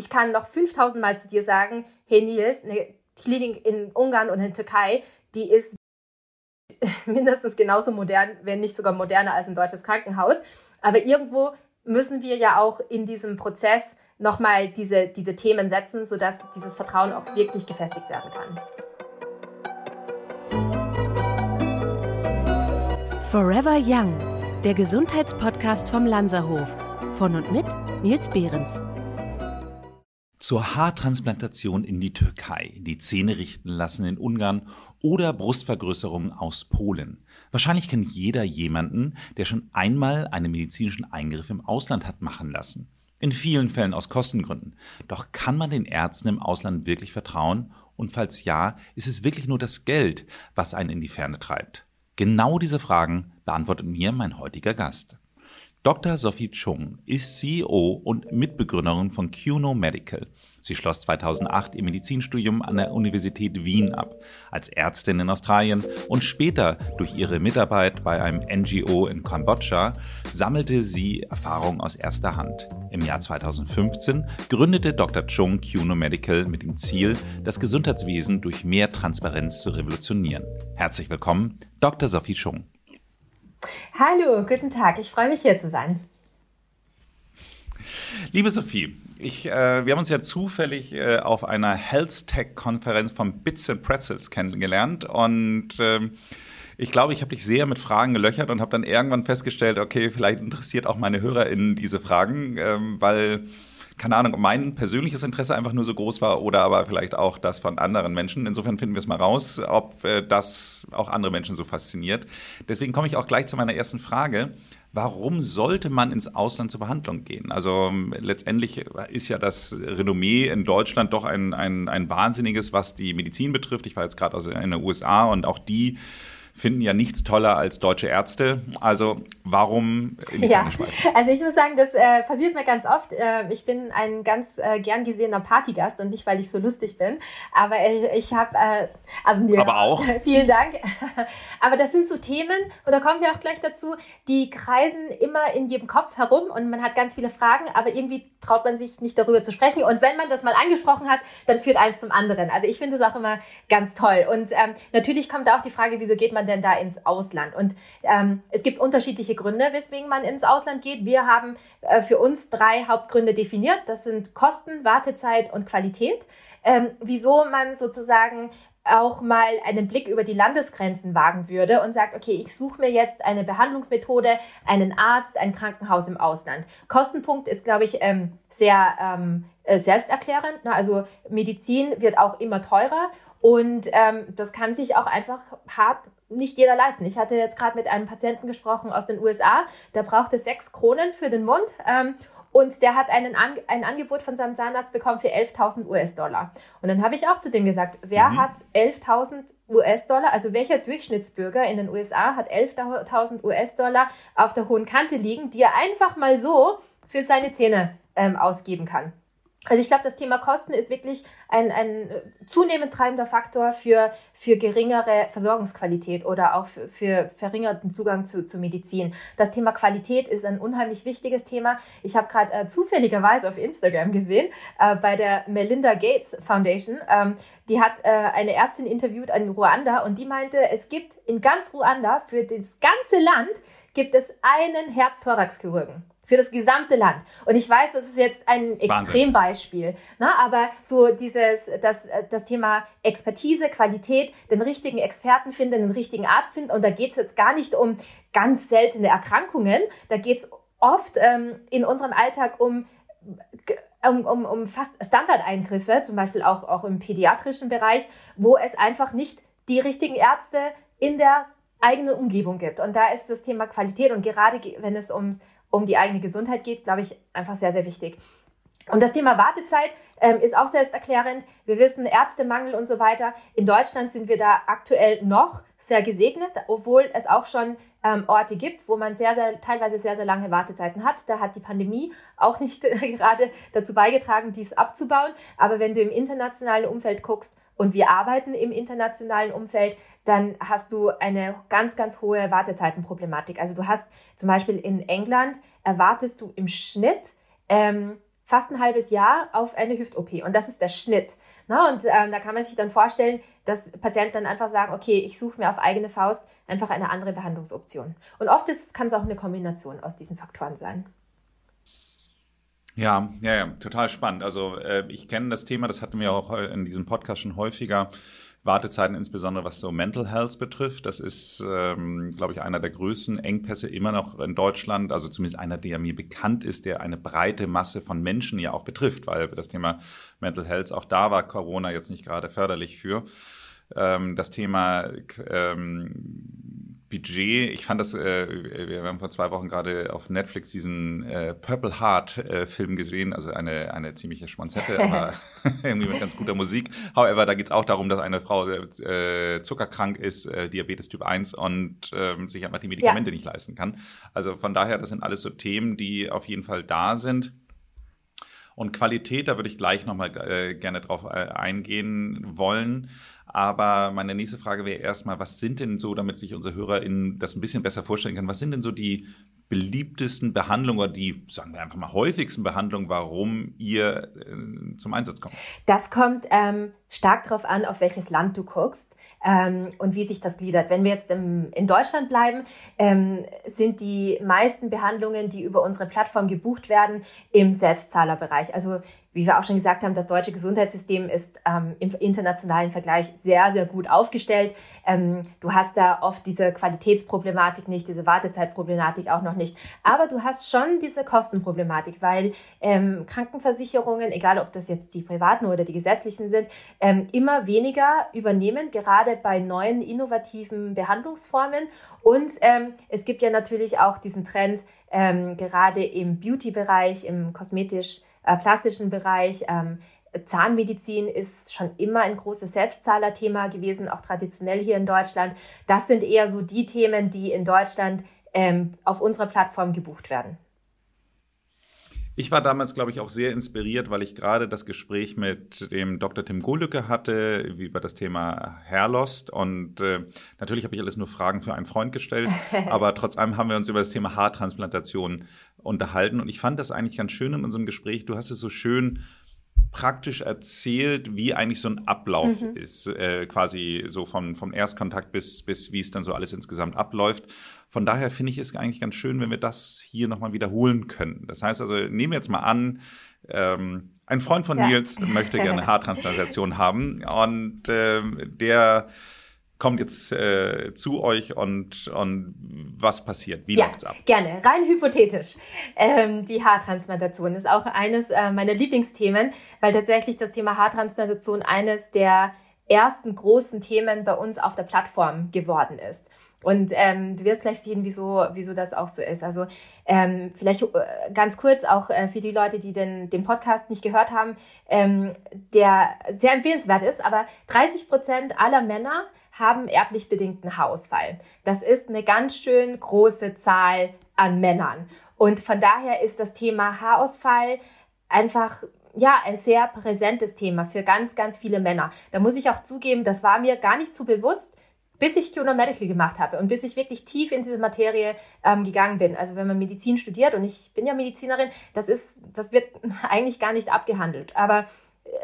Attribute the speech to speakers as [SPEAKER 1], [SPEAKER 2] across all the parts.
[SPEAKER 1] ich kann noch 5000 Mal zu dir sagen, hey Nils, eine Klinik in Ungarn und in Türkei, die ist mindestens genauso modern, wenn nicht sogar moderner als ein deutsches Krankenhaus. Aber irgendwo müssen wir ja auch in diesem Prozess nochmal diese, diese Themen setzen, sodass dieses Vertrauen auch wirklich gefestigt werden kann.
[SPEAKER 2] Forever Young, der Gesundheitspodcast vom Lanzerhof. Von und mit Nils Behrens.
[SPEAKER 3] Zur Haartransplantation in die Türkei, die Zähne richten lassen in Ungarn oder Brustvergrößerung aus Polen. Wahrscheinlich kennt jeder jemanden, der schon einmal einen medizinischen Eingriff im Ausland hat machen lassen. In vielen Fällen aus Kostengründen. Doch kann man den Ärzten im Ausland wirklich vertrauen? Und falls ja, ist es wirklich nur das Geld, was einen in die Ferne treibt? Genau diese Fragen beantwortet mir mein heutiger Gast. Dr. Sophie Chung ist CEO und Mitbegründerin von QNO Medical. Sie schloss 2008 ihr Medizinstudium an der Universität Wien ab, als Ärztin in Australien und später durch ihre Mitarbeit bei einem NGO in Kambodscha sammelte sie Erfahrung aus erster Hand. Im Jahr 2015 gründete Dr. Chung QNO Medical mit dem Ziel, das Gesundheitswesen durch mehr Transparenz zu revolutionieren. Herzlich willkommen, Dr. Sophie Chung.
[SPEAKER 1] Hallo, guten Tag. Ich freue mich hier zu sein.
[SPEAKER 3] Liebe Sophie, ich, äh, wir haben uns ja zufällig äh, auf einer Health Tech Konferenz von Bits and Pretzels kennengelernt und äh, ich glaube, ich habe dich sehr mit Fragen gelöchert und habe dann irgendwann festgestellt, okay, vielleicht interessiert auch meine HörerInnen diese Fragen, ähm, weil keine Ahnung, ob mein persönliches Interesse einfach nur so groß war oder aber vielleicht auch das von anderen Menschen. Insofern finden wir es mal raus, ob äh, das auch andere Menschen so fasziniert. Deswegen komme ich auch gleich zu meiner ersten Frage. Warum sollte man ins Ausland zur Behandlung gehen? Also letztendlich ist ja das Renommee in Deutschland doch ein, ein, ein wahnsinniges, was die Medizin betrifft. Ich war jetzt gerade in den USA und auch die finden ja nichts toller als deutsche Ärzte. Also warum in die
[SPEAKER 1] ja. Also ich muss sagen, das äh, passiert mir ganz oft. Äh, ich bin ein ganz äh, gern gesehener Partygast und nicht, weil ich so lustig bin. Aber ich habe... Äh,
[SPEAKER 3] also, ja, aber auch.
[SPEAKER 1] Vielen Dank. aber das sind so Themen, und da kommen wir auch gleich dazu, die kreisen immer in jedem Kopf herum und man hat ganz viele Fragen, aber irgendwie traut man sich nicht darüber zu sprechen. Und wenn man das mal angesprochen hat, dann führt eins zum anderen. Also ich finde das auch immer ganz toll. Und ähm, natürlich kommt da auch die Frage, wieso geht man denn da ins Ausland? Und ähm, es gibt unterschiedliche Gründe, weswegen man ins Ausland geht. Wir haben äh, für uns drei Hauptgründe definiert. Das sind Kosten, Wartezeit und Qualität. Ähm, wieso man sozusagen auch mal einen Blick über die Landesgrenzen wagen würde und sagt, okay, ich suche mir jetzt eine Behandlungsmethode, einen Arzt, ein Krankenhaus im Ausland. Kostenpunkt ist, glaube ich, ähm, sehr ähm, äh, selbsterklärend. Ne? Also Medizin wird auch immer teurer und ähm, das kann sich auch einfach hart nicht jeder leisten. Ich hatte jetzt gerade mit einem Patienten gesprochen aus den USA, der brauchte sechs Kronen für den Mund ähm, und der hat einen An ein Angebot von seinem Zahnarzt bekommen für 11.000 US-Dollar. Und dann habe ich auch zu dem gesagt, wer mhm. hat 11.000 US-Dollar, also welcher Durchschnittsbürger in den USA hat 11.000 US-Dollar auf der hohen Kante liegen, die er einfach mal so für seine Zähne ähm, ausgeben kann? Also ich glaube, das Thema Kosten ist wirklich ein, ein zunehmend treibender Faktor für, für geringere Versorgungsqualität oder auch für, für verringerten Zugang zu, zu Medizin. Das Thema Qualität ist ein unheimlich wichtiges Thema. Ich habe gerade äh, zufälligerweise auf Instagram gesehen, äh, bei der Melinda Gates Foundation, ähm, die hat äh, eine Ärztin interviewt in Ruanda und die meinte, es gibt in ganz Ruanda für das ganze Land gibt es einen Herz-Thorax-Chirurgen für das gesamte Land. Und ich weiß, das ist jetzt ein Extrembeispiel, ne? aber so dieses, das, das Thema Expertise, Qualität, den richtigen Experten finden, den richtigen Arzt finden. Und da geht es jetzt gar nicht um ganz seltene Erkrankungen, da geht es oft ähm, in unserem Alltag um um, um, um fast Standardeingriffe, zum Beispiel auch, auch im pädiatrischen Bereich, wo es einfach nicht die richtigen Ärzte in der eigenen Umgebung gibt. Und da ist das Thema Qualität und gerade wenn es ums um die eigene Gesundheit geht, glaube ich, einfach sehr, sehr wichtig. Und das Thema Wartezeit ähm, ist auch selbsterklärend. Wir wissen Ärztemangel und so weiter. In Deutschland sind wir da aktuell noch sehr gesegnet, obwohl es auch schon ähm, Orte gibt, wo man sehr, sehr, teilweise sehr, sehr lange Wartezeiten hat. Da hat die Pandemie auch nicht gerade dazu beigetragen, dies abzubauen. Aber wenn du im internationalen Umfeld guckst, und wir arbeiten im internationalen Umfeld, dann hast du eine ganz, ganz hohe Wartezeitenproblematik. Also du hast zum Beispiel in England, erwartest du im Schnitt ähm, fast ein halbes Jahr auf eine Hüft-OP. Und das ist der Schnitt. Na, und ähm, da kann man sich dann vorstellen, dass Patienten dann einfach sagen, okay, ich suche mir auf eigene Faust einfach eine andere Behandlungsoption. Und oft kann es auch eine Kombination aus diesen Faktoren sein.
[SPEAKER 3] Ja, ja, ja, total spannend. Also äh, ich kenne das Thema, das hatten wir auch in diesem Podcast schon häufiger. Wartezeiten, insbesondere was so Mental Health betrifft. Das ist, ähm, glaube ich, einer der größten Engpässe immer noch in Deutschland. Also zumindest einer, der mir bekannt ist, der eine breite Masse von Menschen ja auch betrifft, weil das Thema Mental Health, auch da war Corona jetzt nicht gerade förderlich für. Ähm, das Thema ähm, Budget. Ich fand das, äh, wir haben vor zwei Wochen gerade auf Netflix diesen äh, Purple Heart äh, Film gesehen, also eine, eine ziemliche Schmonzette, aber irgendwie mit ganz guter Musik. However, da geht es auch darum, dass eine Frau äh, zuckerkrank ist, äh, Diabetes Typ 1 und äh, sich einfach die Medikamente ja. nicht leisten kann. Also von daher, das sind alles so Themen, die auf jeden Fall da sind. Und Qualität, da würde ich gleich nochmal äh, gerne drauf äh, eingehen wollen. Aber meine nächste Frage wäre erstmal, was sind denn so, damit sich unsere HörerInnen das ein bisschen besser vorstellen können, was sind denn so die beliebtesten Behandlungen oder die, sagen wir einfach mal, häufigsten Behandlungen, warum ihr äh, zum Einsatz kommt?
[SPEAKER 1] Das kommt ähm, stark darauf an, auf welches Land du guckst ähm, und wie sich das gliedert. Wenn wir jetzt im, in Deutschland bleiben, ähm, sind die meisten Behandlungen, die über unsere Plattform gebucht werden, im Selbstzahlerbereich. Also wie wir auch schon gesagt haben, das deutsche Gesundheitssystem ist ähm, im internationalen Vergleich sehr, sehr gut aufgestellt. Ähm, du hast da oft diese Qualitätsproblematik nicht, diese Wartezeitproblematik auch noch nicht. Aber du hast schon diese Kostenproblematik, weil ähm, Krankenversicherungen, egal ob das jetzt die privaten oder die gesetzlichen sind, ähm, immer weniger übernehmen, gerade bei neuen innovativen Behandlungsformen. Und ähm, es gibt ja natürlich auch diesen Trend, ähm, gerade im Beauty-Bereich, im kosmetisch äh, plastischen Bereich. Ähm, Zahnmedizin ist schon immer ein großes Selbstzahlerthema gewesen, auch traditionell hier in Deutschland. Das sind eher so die Themen, die in Deutschland ähm, auf unserer Plattform gebucht werden.
[SPEAKER 3] Ich war damals, glaube ich, auch sehr inspiriert, weil ich gerade das Gespräch mit dem Dr. Tim Gohlücke hatte über das Thema Hairlost. Und äh, natürlich habe ich alles nur Fragen für einen Freund gestellt, aber trotz allem haben wir uns über das Thema Haartransplantation unterhalten. Und ich fand das eigentlich ganz schön in unserem Gespräch. Du hast es so schön praktisch erzählt, wie eigentlich so ein Ablauf mhm. ist, äh, quasi so vom, vom Erstkontakt bis, bis wie es dann so alles insgesamt abläuft. Von daher finde ich es eigentlich ganz schön, wenn wir das hier nochmal wiederholen können. Das heißt also, nehmen wir jetzt mal an, ähm, ein Freund von ja. Nils möchte gerne Haartransplantation haben und äh, der kommt jetzt äh, zu euch und, und was passiert? Wie ja, läuft's ab?
[SPEAKER 1] Gerne, rein hypothetisch. Ähm, die Haartransplantation ist auch eines äh, meiner Lieblingsthemen, weil tatsächlich das Thema Haartransplantation eines der ersten großen Themen bei uns auf der Plattform geworden ist. Und ähm, du wirst gleich sehen, wieso, wieso das auch so ist. Also ähm, vielleicht äh, ganz kurz auch äh, für die Leute, die den, den Podcast nicht gehört haben, ähm, der sehr empfehlenswert ist, aber 30 Prozent aller Männer haben erblich bedingten Haarausfall. Das ist eine ganz schön große Zahl an Männern. Und von daher ist das Thema Haarausfall einfach ja, ein sehr präsentes Thema für ganz, ganz viele Männer. Da muss ich auch zugeben, das war mir gar nicht so bewusst, bis ich QNO Medical gemacht habe und bis ich wirklich tief in diese Materie ähm, gegangen bin. Also wenn man Medizin studiert und ich bin ja Medizinerin, das ist, das wird eigentlich gar nicht abgehandelt. Aber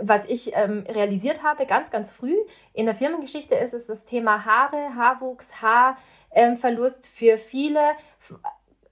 [SPEAKER 1] was ich ähm, realisiert habe, ganz, ganz früh in der Firmengeschichte, ist es das Thema Haare, Haarwuchs, Haarverlust ähm, für viele,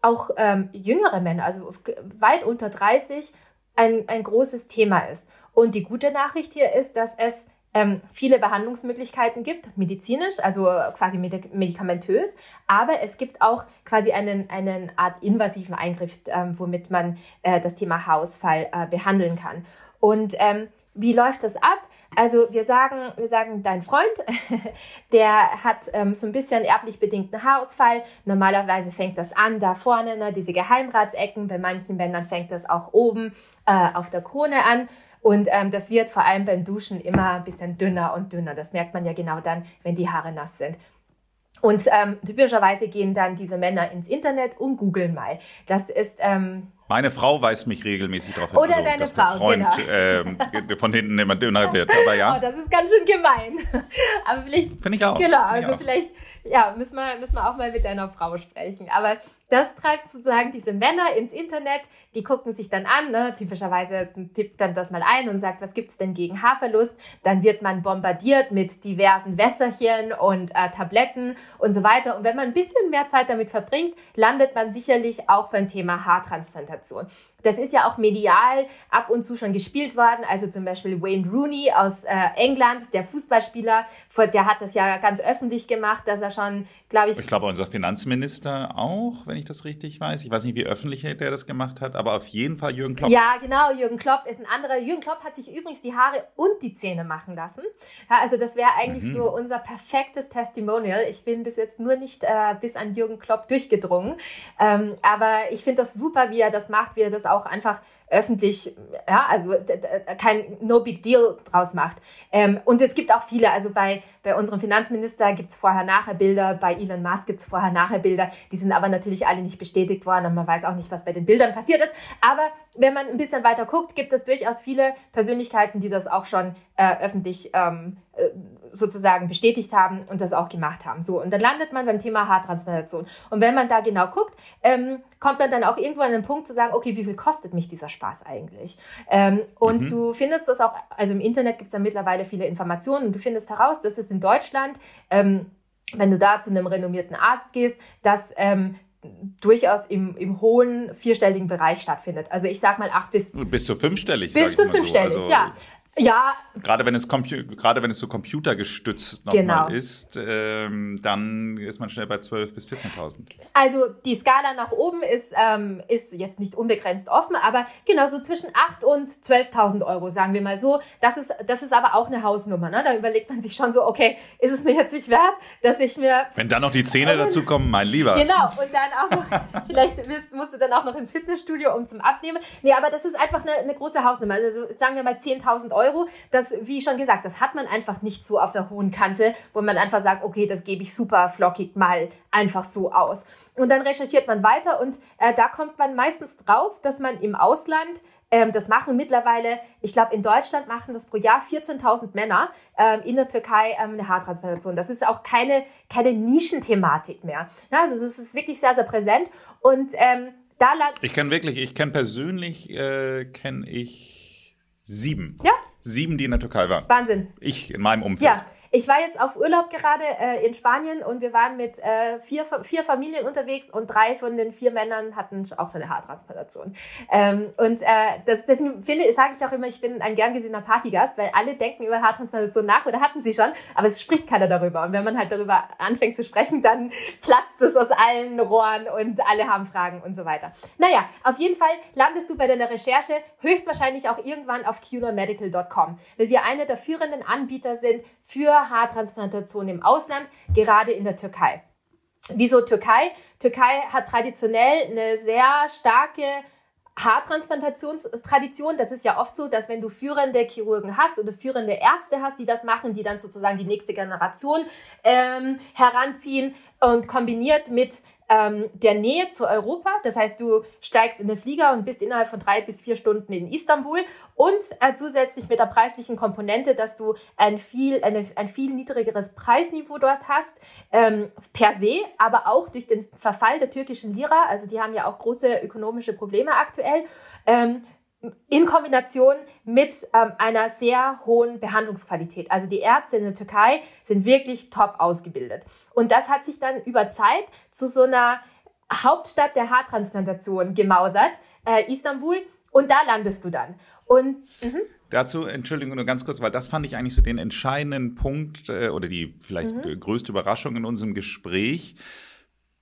[SPEAKER 1] auch ähm, jüngere Männer, also weit unter 30, ein, ein großes Thema ist. Und die gute Nachricht hier ist, dass es ähm, viele Behandlungsmöglichkeiten gibt, medizinisch, also quasi medikamentös, aber es gibt auch quasi einen, einen Art invasiven Eingriff, ähm, womit man äh, das Thema Haarausfall äh, behandeln kann. Und ähm, wie läuft das ab? Also wir sagen, wir sagen, dein Freund, der hat ähm, so ein bisschen erblich bedingten Haarausfall. Normalerweise fängt das an da vorne, ne, diese Geheimratsecken. Bei manchen Bändern fängt das auch oben äh, auf der Krone an. Und ähm, das wird vor allem beim Duschen immer ein bisschen dünner und dünner. Das merkt man ja genau dann, wenn die Haare nass sind. Und ähm, typischerweise gehen dann diese Männer ins Internet und googeln mal. Das ist ähm,
[SPEAKER 3] meine Frau weist mich regelmäßig darauf
[SPEAKER 1] hin, Oder also, deine
[SPEAKER 3] dass
[SPEAKER 1] Frau,
[SPEAKER 3] der Freund
[SPEAKER 1] genau.
[SPEAKER 3] äh, von hinten immer dünner wird. Aber ja.
[SPEAKER 1] Oh, das ist ganz schön gemein. Aber vielleicht.
[SPEAKER 3] Finde ich auch.
[SPEAKER 1] Genau, also auch. vielleicht ja, müssen wir, müssen wir auch mal mit deiner Frau sprechen. Aber Das treibt sozusagen diese Männer ins Internet, die gucken sich dann an, ne? typischerweise tippt dann das mal ein und sagt, was gibt's denn gegen Haarverlust? Dann wird man bombardiert mit diversen Wässerchen und äh, Tabletten und so weiter. Und wenn man ein bisschen mehr Zeit damit verbringt, landet man sicherlich auch beim Thema Haartransplantation. Das ist ja auch medial ab und zu schon gespielt worden. Also zum Beispiel Wayne Rooney aus äh, England, der Fußballspieler, der hat das ja ganz öffentlich gemacht, dass er schon, glaube ich.
[SPEAKER 3] Ich glaube, unser Finanzminister auch, wenn ich das richtig weiß. Ich weiß nicht, wie öffentlich der das gemacht hat, aber auf jeden Fall Jürgen Klopp.
[SPEAKER 1] Ja, genau. Jürgen Klopp ist ein anderer. Jürgen Klopp hat sich übrigens die Haare und die Zähne machen lassen. Ja, also das wäre eigentlich mhm. so unser perfektes Testimonial. Ich bin bis jetzt nur nicht äh, bis an Jürgen Klopp durchgedrungen. Ähm, aber ich finde das super, wie er das macht, wie er das auch auch einfach öffentlich, ja, also kein No Big Deal draus macht. Ähm, und es gibt auch viele, also bei, bei unserem Finanzminister gibt es Vorher-Nachher-Bilder, bei Elon Musk gibt es Vorher-Nachher-Bilder, die sind aber natürlich alle nicht bestätigt worden und man weiß auch nicht, was bei den Bildern passiert ist. Aber wenn man ein bisschen weiter guckt, gibt es durchaus viele Persönlichkeiten, die das auch schon äh, öffentlich ähm, äh, sozusagen bestätigt haben und das auch gemacht haben. So, und dann landet man beim Thema Haartransplantation. Und wenn man da genau guckt, ähm, kommt man dann auch irgendwo an den Punkt zu sagen, okay, wie viel kostet mich dieser Spaß eigentlich? Ähm, und mhm. du findest das auch, also im Internet gibt es ja mittlerweile viele Informationen und du findest heraus, dass es in Deutschland, ähm, wenn du da zu einem renommierten Arzt gehst, dass ähm, durchaus im, im hohen vierstelligen Bereich stattfindet. Also ich sag mal acht bis
[SPEAKER 3] bis zu fünfstellig.
[SPEAKER 1] Bis zu fünfstellig, so. also, ja. Ja.
[SPEAKER 3] Gerade wenn es, gerade wenn es so computergestützt nochmal genau. ist, ähm, dann ist man schnell bei 12.000 bis 14.000.
[SPEAKER 1] Also die Skala nach oben ist, ähm, ist jetzt nicht unbegrenzt offen, aber genau so zwischen 8.000 und 12.000 Euro, sagen wir mal so. Das ist, das ist aber auch eine Hausnummer. Ne? Da überlegt man sich schon so, okay, ist es mir jetzt nicht wert, dass ich mir...
[SPEAKER 3] Wenn dann noch die Zähne dazu kommen, mein Lieber.
[SPEAKER 1] Genau, und dann auch noch, vielleicht musst du dann auch noch ins Fitnessstudio, um zum Abnehmen. Nee, aber das ist einfach eine, eine große Hausnummer. Also sagen wir mal 10.000 Euro Euro. Das, wie schon gesagt, das hat man einfach nicht so auf der hohen Kante, wo man einfach sagt, okay, das gebe ich super flockig mal einfach so aus. Und dann recherchiert man weiter und äh, da kommt man meistens drauf, dass man im Ausland ähm, das machen mittlerweile, ich glaube, in Deutschland machen das pro Jahr 14.000 Männer, ähm, in der Türkei ähm, eine Haartransplantation. Das ist auch keine, keine Nischenthematik mehr. Ja, also das ist wirklich sehr, sehr präsent. Und ähm, da
[SPEAKER 3] Ich kenne wirklich, ich kenne persönlich, äh, kenne ich sieben.
[SPEAKER 1] Ja.
[SPEAKER 3] Sieben, die in der Türkei waren.
[SPEAKER 1] Wahnsinn.
[SPEAKER 3] Ich in meinem Umfeld.
[SPEAKER 1] Ja, ich war jetzt auf Urlaub gerade äh, in Spanien und wir waren mit äh, vier, vier Familien unterwegs und drei von den vier Männern hatten auch eine Haartransplantation. Ähm, und äh, das, deswegen finde, sage ich auch immer, ich bin ein gern gesehener Partygast, weil alle denken über Haartransplantation nach oder hatten sie schon, aber es spricht keiner darüber. Und wenn man halt darüber anfängt zu sprechen, dann platzt es aus allen Rohren und alle haben Fragen und so weiter. Naja, auf jeden Fall landest du bei deiner Recherche höchstwahrscheinlich auch irgendwann auf qnormedical.com, weil wir einer der führenden Anbieter sind für Haartransplantation im Ausland, gerade in der Türkei. Wieso Türkei? Türkei hat traditionell eine sehr starke Haartransplantationstradition. Das ist ja oft so, dass wenn du führende Chirurgen hast oder führende Ärzte hast, die das machen, die dann sozusagen die nächste Generation ähm, heranziehen und kombiniert mit ähm, der Nähe zu Europa. Das heißt, du steigst in den Flieger und bist innerhalb von drei bis vier Stunden in Istanbul und äh, zusätzlich mit der preislichen Komponente, dass du ein viel, eine, ein viel niedrigeres Preisniveau dort hast, ähm, per se, aber auch durch den Verfall der türkischen Lira. Also die haben ja auch große ökonomische Probleme aktuell. Ähm, in Kombination mit ähm, einer sehr hohen Behandlungsqualität. Also die Ärzte in der Türkei sind wirklich top ausgebildet. Und das hat sich dann über Zeit zu so einer Hauptstadt der Haartransplantation gemausert, äh, Istanbul. Und da landest du dann. Und
[SPEAKER 3] mh. Dazu, Entschuldigung, nur ganz kurz, weil das fand ich eigentlich so den entscheidenden Punkt äh, oder die vielleicht mhm. größte Überraschung in unserem Gespräch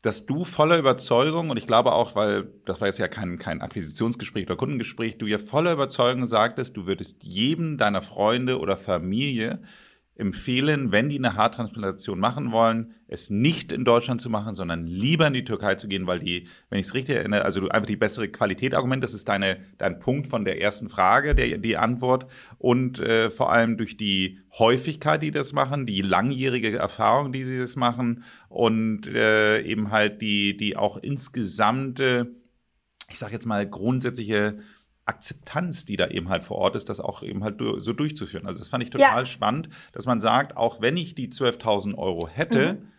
[SPEAKER 3] dass du voller Überzeugung, und ich glaube auch, weil das war jetzt ja kein, kein Akquisitionsgespräch oder Kundengespräch, du ja voller Überzeugung sagtest, du würdest jedem deiner Freunde oder Familie empfehlen, wenn die eine Haartransplantation machen wollen, es nicht in Deutschland zu machen, sondern lieber in die Türkei zu gehen, weil die, wenn ich es richtig erinnere, also einfach die bessere Qualität Argument, das ist deine, dein Punkt von der ersten Frage, der, die Antwort. Und äh, vor allem durch die Häufigkeit, die das machen, die langjährige Erfahrung, die sie das machen und äh, eben halt die, die auch insgesamte, ich sage jetzt mal grundsätzliche Akzeptanz, die da eben halt vor Ort ist, das auch eben halt so durchzuführen. Also das fand ich total ja. spannend, dass man sagt, auch wenn ich die 12.000 Euro hätte, mhm.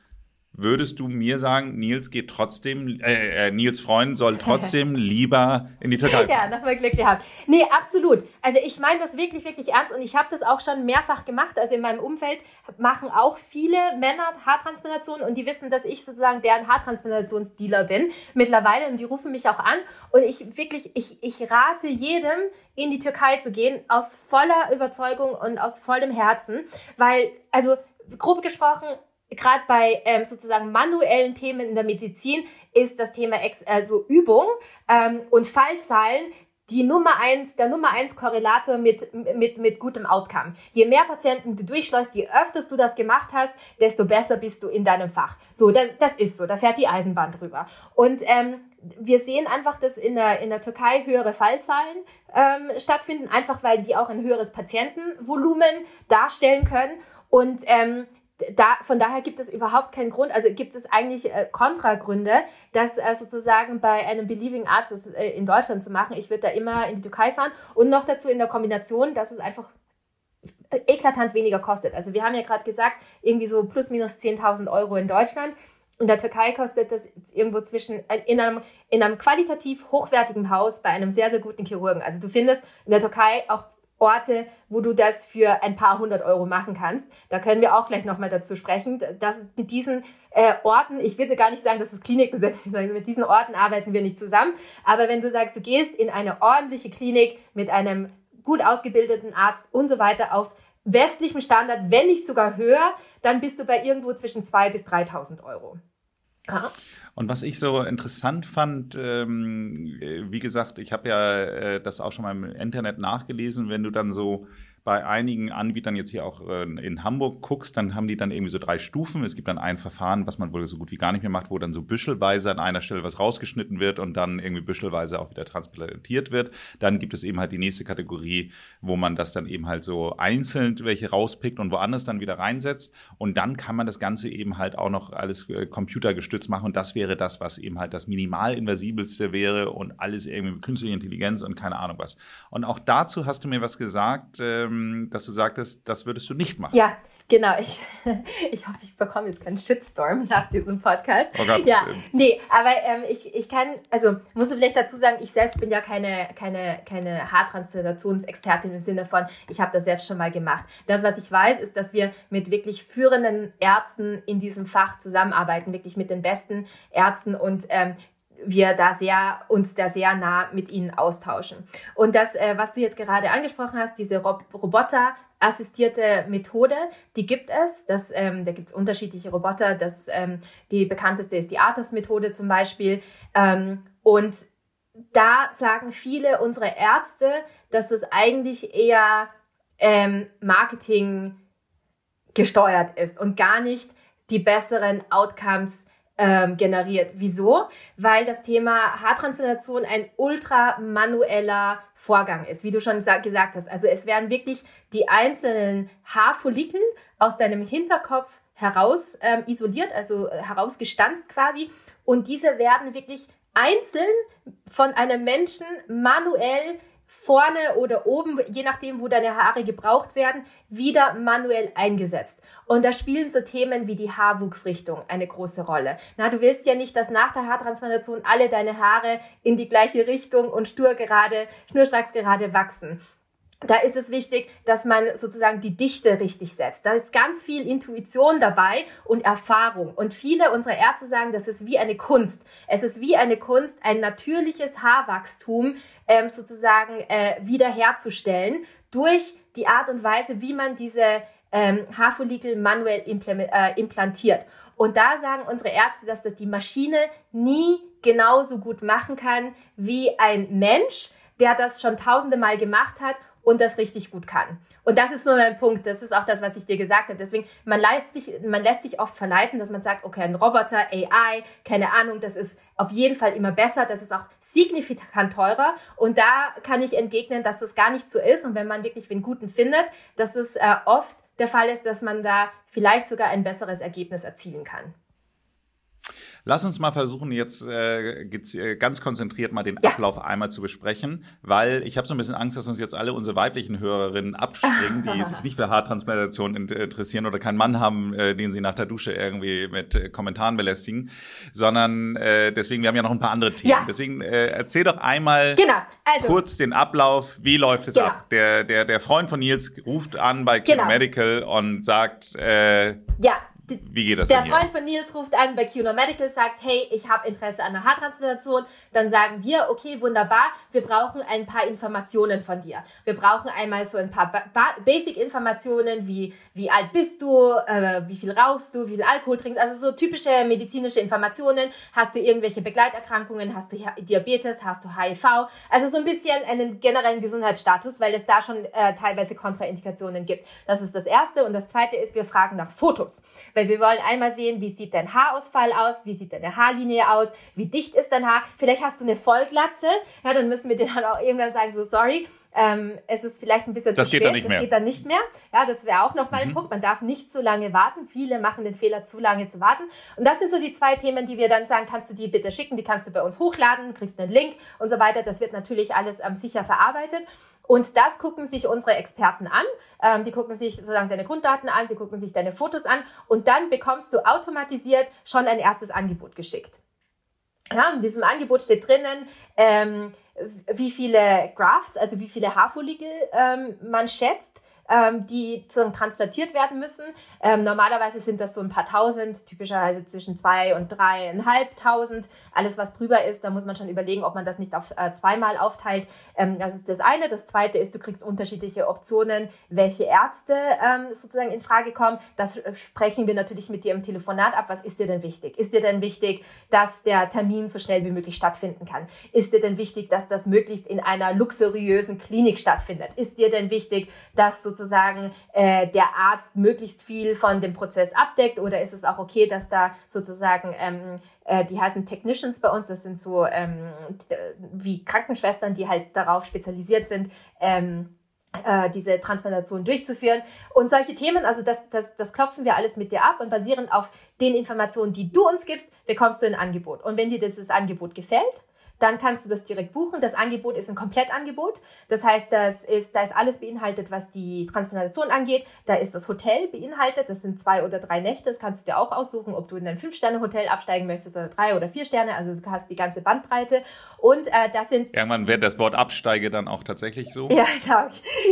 [SPEAKER 3] Würdest du mir sagen, Nils geht trotzdem, äh, äh Nils Freund soll trotzdem lieber in die Türkei?
[SPEAKER 1] Ja, nochmal Glück gehabt. Nee, absolut. Also ich meine das wirklich, wirklich ernst und ich habe das auch schon mehrfach gemacht. Also in meinem Umfeld machen auch viele Männer Haartransplantationen und die wissen, dass ich sozusagen deren Haartransplantationsdealer bin mittlerweile und die rufen mich auch an und ich wirklich, ich, ich rate jedem, in die Türkei zu gehen, aus voller Überzeugung und aus vollem Herzen, weil, also grob gesprochen, gerade bei ähm, sozusagen manuellen Themen in der Medizin ist das Thema Ex also Übung ähm, und Fallzahlen die Nummer eins, der Nummer eins Korrelator mit, mit, mit gutem Outcome. Je mehr Patienten du durchschleust, je öfters du das gemacht hast, desto besser bist du in deinem Fach. So, das, das ist so, da fährt die Eisenbahn drüber. Und ähm, wir sehen einfach, dass in der, in der Türkei höhere Fallzahlen ähm, stattfinden, einfach weil die auch ein höheres Patientenvolumen darstellen können. Und ähm, da, von daher gibt es überhaupt keinen Grund, also gibt es eigentlich äh, Kontragründe, das äh, sozusagen bei einem beliebigen Arzt äh, in Deutschland zu machen. Ich würde da immer in die Türkei fahren und noch dazu in der Kombination, dass es einfach eklatant weniger kostet. Also wir haben ja gerade gesagt, irgendwie so plus minus 10.000 Euro in Deutschland. In der Türkei kostet das irgendwo zwischen, äh, in einem, in einem qualitativ hochwertigen Haus bei einem sehr, sehr guten Chirurgen. Also du findest in der Türkei auch Orte, wo du das für ein paar hundert Euro machen kannst. Da können wir auch gleich nochmal dazu sprechen, dass mit diesen äh, Orten, ich würde gar nicht sagen, dass es Kliniken sind, mit diesen Orten arbeiten wir nicht zusammen. Aber wenn du sagst, du gehst in eine ordentliche Klinik mit einem gut ausgebildeten Arzt und so weiter auf westlichem Standard, wenn nicht sogar höher, dann bist du bei irgendwo zwischen 2.000 bis 3.000 Euro.
[SPEAKER 3] Aha. Und was ich so interessant fand, ähm, äh, wie gesagt, ich habe ja äh, das auch schon mal im Internet nachgelesen, wenn du dann so bei einigen Anbietern jetzt hier auch äh, in Hamburg guckst, dann haben die dann irgendwie so drei Stufen. Es gibt dann ein Verfahren, was man wohl so gut wie gar nicht mehr macht, wo dann so büschelweise an einer Stelle was rausgeschnitten wird und dann irgendwie büschelweise auch wieder transplantiert wird. Dann gibt es eben halt die nächste Kategorie, wo man das dann eben halt so einzeln welche rauspickt und woanders dann wieder reinsetzt. Und dann kann man das Ganze eben halt auch noch alles äh, computergestützt machen. Und das wäre das, was eben halt das minimalinvasibelste wäre und alles irgendwie mit künstlicher Intelligenz und keine Ahnung was. Und auch dazu hast du mir was gesagt. Ähm, ähm, dass du sagtest, das würdest du nicht machen.
[SPEAKER 1] Ja, genau. Ich, ich hoffe, ich bekomme jetzt keinen Shitstorm nach diesem Podcast. Oh Gott. Ja, nee, aber ähm, ich, ich kann, also muss ich vielleicht dazu sagen, ich selbst bin ja keine, keine, keine Haartransplantationsexpertin im Sinne von, ich habe das selbst schon mal gemacht. Das, was ich weiß, ist, dass wir mit wirklich führenden Ärzten in diesem Fach zusammenarbeiten, wirklich mit den besten Ärzten und ähm, wir da sehr, uns da sehr nah mit ihnen austauschen. Und das, äh, was du jetzt gerade angesprochen hast, diese Rob Roboter, assistierte Methode, die gibt es. Das, ähm, da gibt es unterschiedliche Roboter. Das, ähm, die bekannteste ist die ARTAS-Methode zum Beispiel. Ähm, und da sagen viele unserer Ärzte, dass es eigentlich eher ähm, Marketing gesteuert ist und gar nicht die besseren Outcomes ähm, generiert. Wieso? Weil das Thema Haartransplantation ein ultra manueller Vorgang ist, wie du schon gesagt hast. Also es werden wirklich die einzelnen Haarfollikel aus deinem Hinterkopf heraus ähm, isoliert, also äh, herausgestanzt quasi. Und diese werden wirklich einzeln von einem Menschen manuell vorne oder oben, je nachdem, wo deine Haare gebraucht werden, wieder manuell eingesetzt. Und da spielen so Themen wie die Haarwuchsrichtung eine große Rolle. Na, du willst ja nicht, dass nach der Haartransplantation alle deine Haare in die gleiche Richtung und stur gerade, schnurstracks gerade wachsen da ist es wichtig, dass man sozusagen die Dichte richtig setzt. Da ist ganz viel Intuition dabei und Erfahrung. Und viele unserer Ärzte sagen, das ist wie eine Kunst. Es ist wie eine Kunst, ein natürliches Haarwachstum ähm, sozusagen äh, wiederherzustellen durch die Art und Weise, wie man diese ähm, Haarfollikel manuell äh, implantiert. Und da sagen unsere Ärzte, dass das die Maschine nie genauso gut machen kann wie ein Mensch, der das schon tausende Mal gemacht hat und das richtig gut kann. Und das ist nur mein Punkt. Das ist auch das, was ich dir gesagt habe. Deswegen, man lässt sich, man lässt sich oft verleiten, dass man sagt, okay, ein Roboter, AI, keine Ahnung, das ist auf jeden Fall immer besser. Das ist auch signifikant teurer. Und da kann ich entgegnen, dass das gar nicht so ist. Und wenn man wirklich den Guten findet, dass es äh, oft der Fall ist, dass man da vielleicht sogar ein besseres Ergebnis erzielen kann.
[SPEAKER 3] Lass uns mal versuchen, jetzt äh, äh, ganz konzentriert mal den ja. Ablauf einmal zu besprechen, weil ich habe so ein bisschen Angst, dass uns jetzt alle unsere weiblichen Hörerinnen abspringen, die sich nicht für Haartransplantation interessieren oder keinen Mann haben, äh, den sie nach der Dusche irgendwie mit äh, Kommentaren belästigen, sondern äh, deswegen, wir haben ja noch ein paar andere Themen. Ja. Deswegen äh, erzähl doch einmal genau. also, kurz den Ablauf, wie läuft es genau. ab? Der, der, der Freund von Nils ruft an bei Kino genau. Medical und sagt, äh,
[SPEAKER 1] ja,
[SPEAKER 3] wie geht das
[SPEAKER 1] Der Freund von Nils ruft an bei QNO Medical, sagt, hey, ich habe Interesse an einer Haartransplantation. Dann sagen wir, okay, wunderbar, wir brauchen ein paar Informationen von dir. Wir brauchen einmal so ein paar Basic-Informationen, wie, wie alt bist du, äh, wie viel rauchst du, wie viel Alkohol trinkst, also so typische medizinische Informationen. Hast du irgendwelche Begleiterkrankungen, hast du Diabetes, hast du HIV? Also so ein bisschen einen generellen Gesundheitsstatus, weil es da schon äh, teilweise Kontraindikationen gibt. Das ist das Erste. Und das Zweite ist, wir fragen nach Fotos. Weil wir wollen einmal sehen, wie sieht dein Haarausfall aus, wie sieht deine Haarlinie aus, wie dicht ist dein Haar. Vielleicht hast du eine Vollglatze. Ja, dann müssen wir dir dann auch irgendwann sagen, so sorry, ähm, es ist vielleicht ein bisschen
[SPEAKER 3] das
[SPEAKER 1] zu
[SPEAKER 3] geht
[SPEAKER 1] spät,
[SPEAKER 3] dann nicht
[SPEAKER 1] das
[SPEAKER 3] mehr.
[SPEAKER 1] geht dann nicht mehr. Ja, das wäre auch nochmal mhm. ein Punkt. Man darf nicht zu lange warten. Viele machen den Fehler, zu lange zu warten. Und das sind so die zwei Themen, die wir dann sagen, kannst du die bitte schicken, die kannst du bei uns hochladen, kriegst einen Link und so weiter. Das wird natürlich alles ähm, sicher verarbeitet. Und das gucken sich unsere Experten an. Ähm, die gucken sich sozusagen deine Grunddaten an, sie gucken sich deine Fotos an und dann bekommst du automatisiert schon ein erstes Angebot geschickt. Ja, in diesem Angebot steht drinnen, ähm, wie viele Grafts, also wie viele Haarfollikel ähm, man schätzt ähm, die transplantiert werden müssen. Ähm, normalerweise sind das so ein paar tausend, typischerweise zwischen zwei und dreieinhalbtausend. Alles, was drüber ist, da muss man schon überlegen, ob man das nicht auf äh, zweimal aufteilt. Ähm, das ist das eine. Das zweite ist, du kriegst unterschiedliche Optionen, welche Ärzte ähm, sozusagen in Frage kommen. Das sprechen wir natürlich mit dir im Telefonat ab. Was ist dir denn wichtig? Ist dir denn wichtig, dass der Termin so schnell wie möglich stattfinden kann? Ist dir denn wichtig, dass das möglichst in einer luxuriösen Klinik stattfindet? Ist dir denn wichtig, dass so sozusagen äh, der Arzt möglichst viel von dem Prozess abdeckt oder ist es auch okay, dass da sozusagen ähm, äh, die heißen Technicians bei uns, das sind so ähm, wie Krankenschwestern, die halt darauf spezialisiert sind, ähm, äh, diese Transplantation durchzuführen. Und solche Themen, also das, das, das klopfen wir alles mit dir ab und basierend auf den Informationen, die du uns gibst, bekommst du ein Angebot. Und wenn dir dieses Angebot gefällt, dann kannst du das direkt buchen. Das Angebot ist ein Komplettangebot. Das heißt, das ist, da ist alles beinhaltet, was die Transplantation angeht. Da ist das Hotel beinhaltet. Das sind zwei oder drei Nächte. Das kannst du dir auch aussuchen, ob du in ein Fünf-Sterne-Hotel absteigen möchtest oder drei oder vier Sterne. Also du hast die ganze Bandbreite. Und äh, das sind.
[SPEAKER 3] Irgendwann wird das Wort Absteige dann auch tatsächlich so.
[SPEAKER 1] Ja, genau.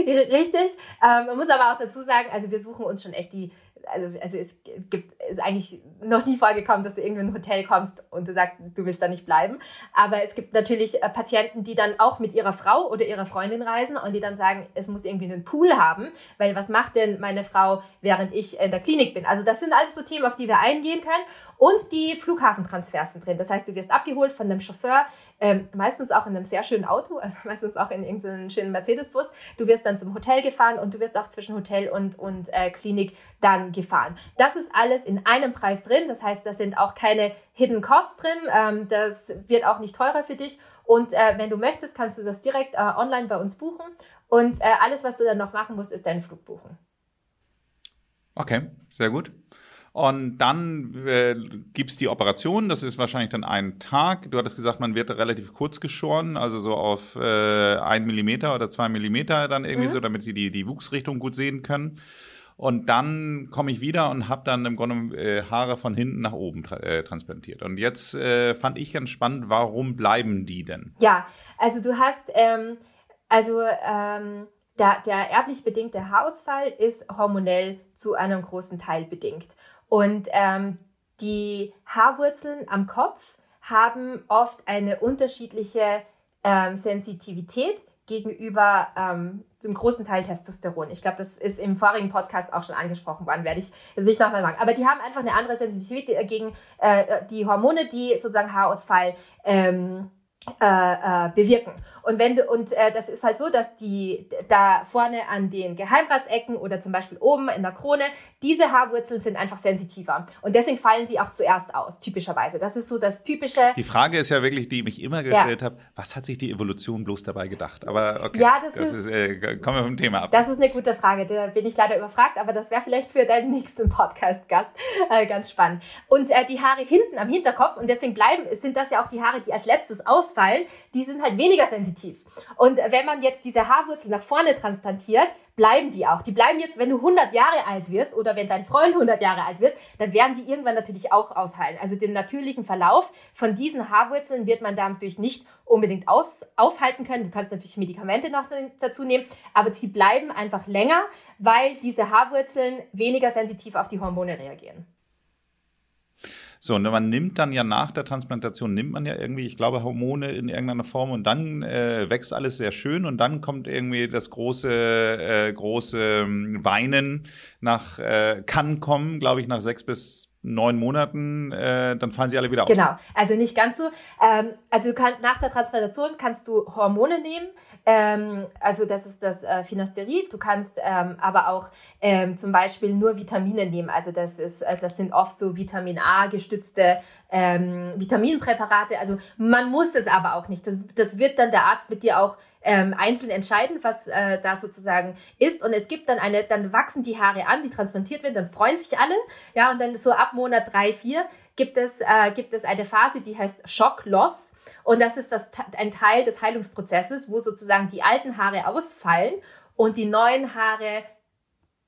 [SPEAKER 1] Richtig. Ähm, man muss aber auch dazu sagen, also wir suchen uns schon echt die also, also es gibt, ist eigentlich noch nie vorgekommen, dass du irgendwie in ein Hotel kommst und du sagst, du willst da nicht bleiben. Aber es gibt natürlich äh, Patienten, die dann auch mit ihrer Frau oder ihrer Freundin reisen und die dann sagen, es muss irgendwie einen Pool haben, weil was macht denn meine Frau, während ich in der Klinik bin? Also das sind alles so Themen, auf die wir eingehen können. Und die Flughafentransfers sind drin. Das heißt, du wirst abgeholt von einem Chauffeur, ähm, meistens auch in einem sehr schönen Auto, also meistens auch in irgendeinem schönen Mercedes-Bus. Du wirst dann zum Hotel gefahren und du wirst auch zwischen Hotel und, und äh, Klinik dann gefahren. Das ist alles in einem Preis drin. Das heißt, da sind auch keine Hidden Costs drin. Ähm, das wird auch nicht teurer für dich. Und äh, wenn du möchtest, kannst du das direkt äh, online bei uns buchen. Und äh, alles, was du dann noch machen musst, ist deinen Flug buchen.
[SPEAKER 3] Okay, sehr gut. Und dann äh, gibt die Operation, das ist wahrscheinlich dann ein Tag. Du hattest gesagt, man wird relativ kurz geschoren, also so auf äh, ein Millimeter oder zwei Millimeter dann irgendwie mhm. so, damit sie die, die Wuchsrichtung gut sehen können. Und dann komme ich wieder und habe dann im Grunde äh, Haare von hinten nach oben tra äh, transplantiert. Und jetzt äh, fand ich ganz spannend, warum bleiben die denn?
[SPEAKER 1] Ja, also du hast, ähm, also ähm, der, der erblich bedingte Haarausfall ist hormonell zu einem großen Teil bedingt. Und ähm, die Haarwurzeln am Kopf haben oft eine unterschiedliche ähm, Sensitivität gegenüber ähm, zum großen Teil Testosteron. Ich glaube, das ist im vorigen Podcast auch schon angesprochen worden, werde ich es nicht nochmal machen. Aber die haben einfach eine andere Sensitivität gegen äh, die Hormone, die sozusagen Haarausfall ähm, äh, äh, bewirken. Und wenn du, und äh, das ist halt so, dass die da vorne an den Geheimratsecken oder zum Beispiel oben in der Krone, diese Haarwurzeln sind einfach sensitiver. Und deswegen fallen sie auch zuerst aus, typischerweise. Das ist so das typische.
[SPEAKER 3] Die Frage ist ja wirklich, die ich mich immer gestellt ja. habe, was hat sich die Evolution bloß dabei gedacht? Aber okay,
[SPEAKER 1] ja, das, das
[SPEAKER 3] ist, ist äh, kommen wir vom Thema ab.
[SPEAKER 1] Das ist eine gute Frage, da bin ich leider überfragt, aber das wäre vielleicht für deinen nächsten Podcast-Gast äh, ganz spannend. Und äh, die Haare hinten am Hinterkopf, und deswegen bleiben, sind das ja auch die Haare, die als letztes ausfallen, die sind halt weniger sensitiv. Und wenn man jetzt diese Haarwurzel nach vorne transplantiert, bleiben die auch. Die bleiben jetzt, wenn du 100 Jahre alt wirst oder wenn dein Freund 100 Jahre alt wird, dann werden die irgendwann natürlich auch ausheilen. Also den natürlichen Verlauf von diesen Haarwurzeln wird man dadurch nicht unbedingt aus, aufhalten können. Du kannst natürlich Medikamente noch dazu nehmen, aber sie bleiben einfach länger, weil diese Haarwurzeln weniger sensitiv auf die Hormone reagieren.
[SPEAKER 3] So, und man nimmt dann ja nach der Transplantation, nimmt man ja irgendwie, ich glaube, Hormone in irgendeiner Form und dann äh, wächst alles sehr schön und dann kommt irgendwie das große, äh, große ähm, Weinen nach, äh, kann kommen, glaube ich, nach sechs bis neun Monaten, äh, dann fallen sie alle wieder aus.
[SPEAKER 1] Genau, also nicht ganz so. Ähm, also kann, nach der Transplantation kannst du Hormone nehmen, ähm, also das ist das äh, Finasterid. Du kannst ähm, aber auch ähm, zum Beispiel nur Vitamine nehmen. Also das ist, äh, das sind oft so Vitamin A gestützte ähm, Vitaminpräparate. Also man muss es aber auch nicht. Das, das wird dann der Arzt mit dir auch ähm, einzeln entscheiden, was äh, da sozusagen ist. Und es gibt dann eine, dann wachsen die Haare an, die transplantiert werden, dann freuen sich alle. Ja, und dann so ab Monat drei, vier gibt es, äh, gibt es eine Phase, die heißt Shock Loss. Und das ist das, ein Teil des Heilungsprozesses, wo sozusagen die alten Haare ausfallen und die neuen Haare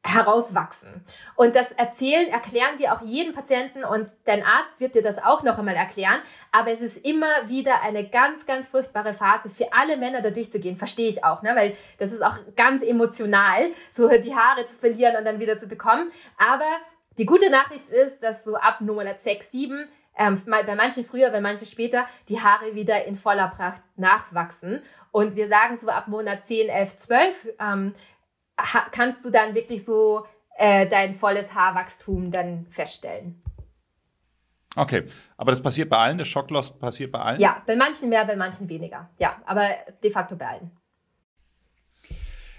[SPEAKER 1] herauswachsen. Und das erzählen, erklären wir auch jedem Patienten und dein Arzt wird dir das auch noch einmal erklären. Aber es ist immer wieder eine ganz, ganz furchtbare Phase für alle Männer da durchzugehen. Verstehe ich auch, ne? weil das ist auch ganz emotional, so die Haare zu verlieren und dann wieder zu bekommen. Aber die gute Nachricht ist, dass so ab Monat 6, 7 ähm, bei manchen früher, bei manchen später, die Haare wieder in voller Pracht nachwachsen. Und wir sagen so ab Monat 10, 11, 12 ähm, kannst du dann wirklich so äh, dein volles Haarwachstum dann feststellen.
[SPEAKER 3] Okay, aber das passiert bei allen, der Schocklost passiert bei allen?
[SPEAKER 1] Ja, bei manchen mehr, bei manchen weniger. Ja, aber de facto bei allen.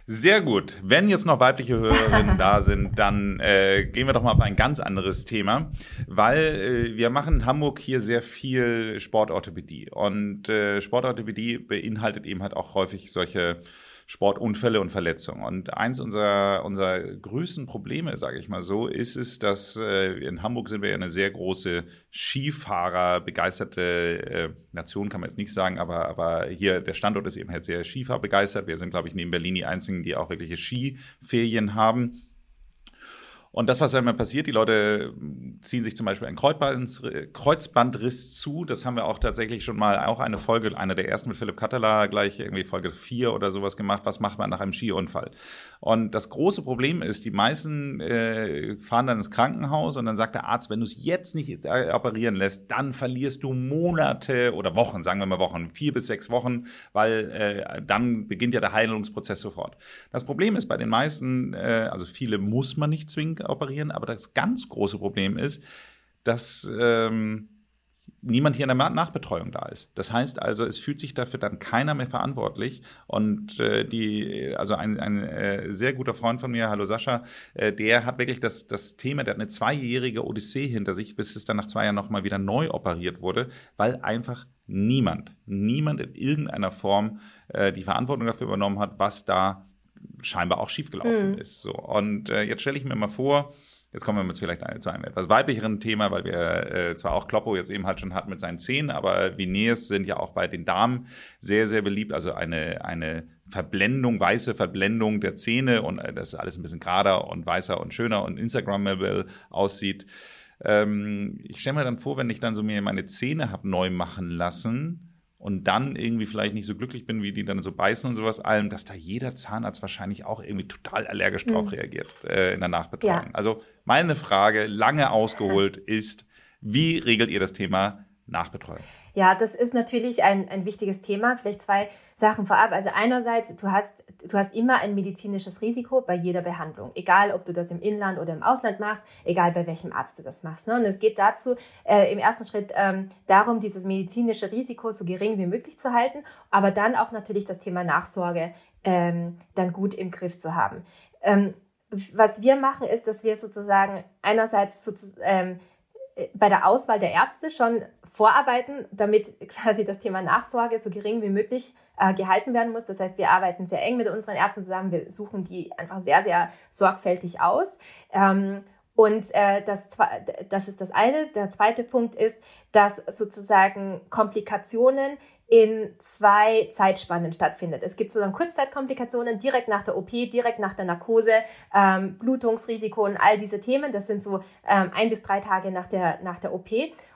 [SPEAKER 3] Sehr gut. Wenn jetzt noch weibliche Hörerinnen da sind, dann äh, gehen wir doch mal auf ein ganz anderes Thema, weil äh, wir machen in Hamburg hier sehr viel Sportorthopädie und äh, Sportorthopädie beinhaltet eben halt auch häufig solche Sportunfälle und Verletzungen. Und eins unserer, unserer größten Probleme, sage ich mal so, ist es, dass äh, in Hamburg sind wir ja eine sehr große Skifahrer begeisterte äh, Nation, kann man jetzt nicht sagen, aber, aber hier der Standort ist eben halt sehr Skifahrer begeistert. Wir sind, glaube ich, neben Berlin die einzigen, die auch wirkliche Skiferien haben. Und das, was ja immer passiert, die Leute ziehen sich zum Beispiel einen Kreuzbandriss zu. Das haben wir auch tatsächlich schon mal, auch eine Folge, eine der ersten mit Philipp Katteler, gleich irgendwie Folge 4 oder sowas gemacht. Was macht man nach einem Skiunfall? Und das große Problem ist, die meisten äh, fahren dann ins Krankenhaus und dann sagt der Arzt, wenn du es jetzt nicht äh, operieren lässt, dann verlierst du Monate oder Wochen, sagen wir mal Wochen, vier bis sechs Wochen, weil äh, dann beginnt ja der Heilungsprozess sofort. Das Problem ist bei den meisten, äh, also viele muss man nicht zwingend operieren. Aber das ganz große Problem ist, dass ähm, niemand hier in der Nachbetreuung da ist. Das heißt also, es fühlt sich dafür dann keiner mehr verantwortlich. Und äh, die, also ein, ein äh, sehr guter Freund von mir, hallo Sascha, äh, der hat wirklich das, das Thema, der hat eine zweijährige Odyssee hinter sich, bis es dann nach zwei Jahren nochmal wieder neu operiert wurde, weil einfach niemand, niemand in irgendeiner Form äh, die Verantwortung dafür übernommen hat, was da scheinbar auch schiefgelaufen mhm. ist. So. Und äh, jetzt stelle ich mir mal vor, Jetzt kommen wir jetzt vielleicht zu einem etwas weiblicheren Thema, weil wir äh, zwar auch Kloppo jetzt eben halt schon hatten mit seinen Zähnen, aber Veneers sind ja auch bei den Damen sehr, sehr beliebt. Also eine, eine Verblendung, weiße Verblendung der Zähne und äh, das alles ein bisschen gerader und weißer und schöner und Instagrammable aussieht. Ähm, ich stelle mir dann vor, wenn ich dann so mir meine Zähne habe neu machen lassen, und dann irgendwie vielleicht nicht so glücklich bin, wie die dann so beißen und sowas allem, dass da jeder Zahnarzt wahrscheinlich auch irgendwie total allergisch drauf mhm. reagiert äh, in der Nachbetreuung. Ja. Also meine Frage, lange ausgeholt, ist, wie regelt ihr das Thema Nachbetreuung?
[SPEAKER 1] Ja, das ist natürlich ein, ein wichtiges Thema. Vielleicht zwei Sachen vorab. Also einerseits, du hast, du hast immer ein medizinisches Risiko bei jeder Behandlung. Egal, ob du das im Inland oder im Ausland machst, egal bei welchem Arzt du das machst. Ne? Und es geht dazu, äh, im ersten Schritt ähm, darum, dieses medizinische Risiko so gering wie möglich zu halten, aber dann auch natürlich das Thema Nachsorge ähm, dann gut im Griff zu haben. Ähm, was wir machen, ist, dass wir sozusagen einerseits sozusagen, ähm, bei der Auswahl der Ärzte schon vorarbeiten, damit quasi das Thema Nachsorge so gering wie möglich äh, gehalten werden muss. Das heißt, wir arbeiten sehr eng mit unseren Ärzten zusammen. Wir suchen die einfach sehr, sehr sorgfältig aus. Ähm, und äh, das, das ist das eine. Der zweite Punkt ist, dass sozusagen Komplikationen in zwei Zeitspannen stattfindet. Es gibt sozusagen Kurzzeitkomplikationen direkt nach der OP, direkt nach der Narkose, ähm, Blutungsrisiko und all diese Themen. Das sind so ähm, ein bis drei Tage nach der, nach der OP.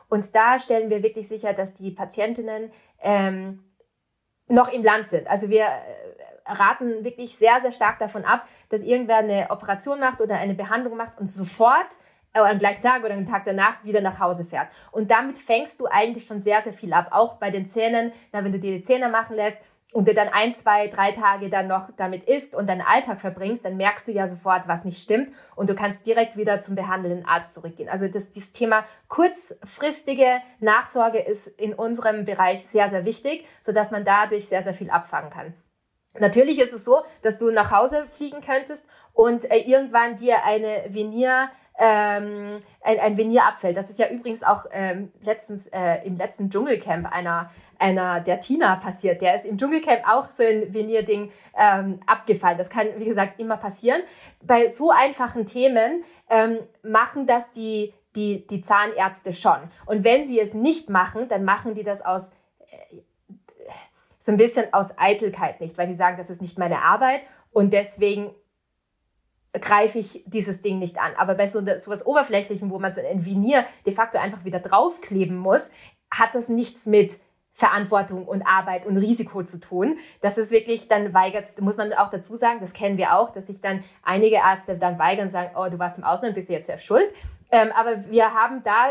[SPEAKER 1] Und da stellen wir wirklich sicher, dass die Patientinnen ähm, noch im Land sind. Also wir äh, raten wirklich sehr, sehr stark davon ab, dass irgendwer eine Operation macht oder eine Behandlung macht und sofort äh, am gleichen Tag oder am Tag danach wieder nach Hause fährt. Und damit fängst du eigentlich schon sehr, sehr viel ab. Auch bei den Zähnen, na, wenn du dir die Zähne machen lässt, und du dann ein, zwei, drei Tage dann noch damit isst und deinen Alltag verbringst, dann merkst du ja sofort, was nicht stimmt und du kannst direkt wieder zum behandelnden Arzt zurückgehen. Also das, das Thema kurzfristige Nachsorge ist in unserem Bereich sehr, sehr wichtig, sodass man dadurch sehr, sehr viel abfangen kann. Natürlich ist es so, dass du nach Hause fliegen könntest und äh, irgendwann dir eine Venier ähm, ein, ein Venier abfällt. Das ist ja übrigens auch ähm, letztens äh, im letzten Dschungelcamp einer einer der Tina passiert. Der ist im Dschungelcamp auch so ein Venier-Ding ähm, abgefallen. Das kann, wie gesagt, immer passieren. Bei so einfachen Themen ähm, machen das die, die, die Zahnärzte schon. Und wenn sie es nicht machen, dann machen die das aus äh, so ein bisschen aus Eitelkeit nicht, weil sie sagen, das ist nicht meine Arbeit und deswegen greife ich dieses Ding nicht an. Aber bei so, so was Oberflächlichem, wo man so ein Venier de facto einfach wieder draufkleben muss, hat das nichts mit Verantwortung und Arbeit und Risiko zu tun. Das ist wirklich, dann weigert, muss man auch dazu sagen, das kennen wir auch, dass sich dann einige Ärzte dann weigern und sagen, oh, du warst im Ausland, bist du jetzt selbst schuld. Ähm, aber wir haben da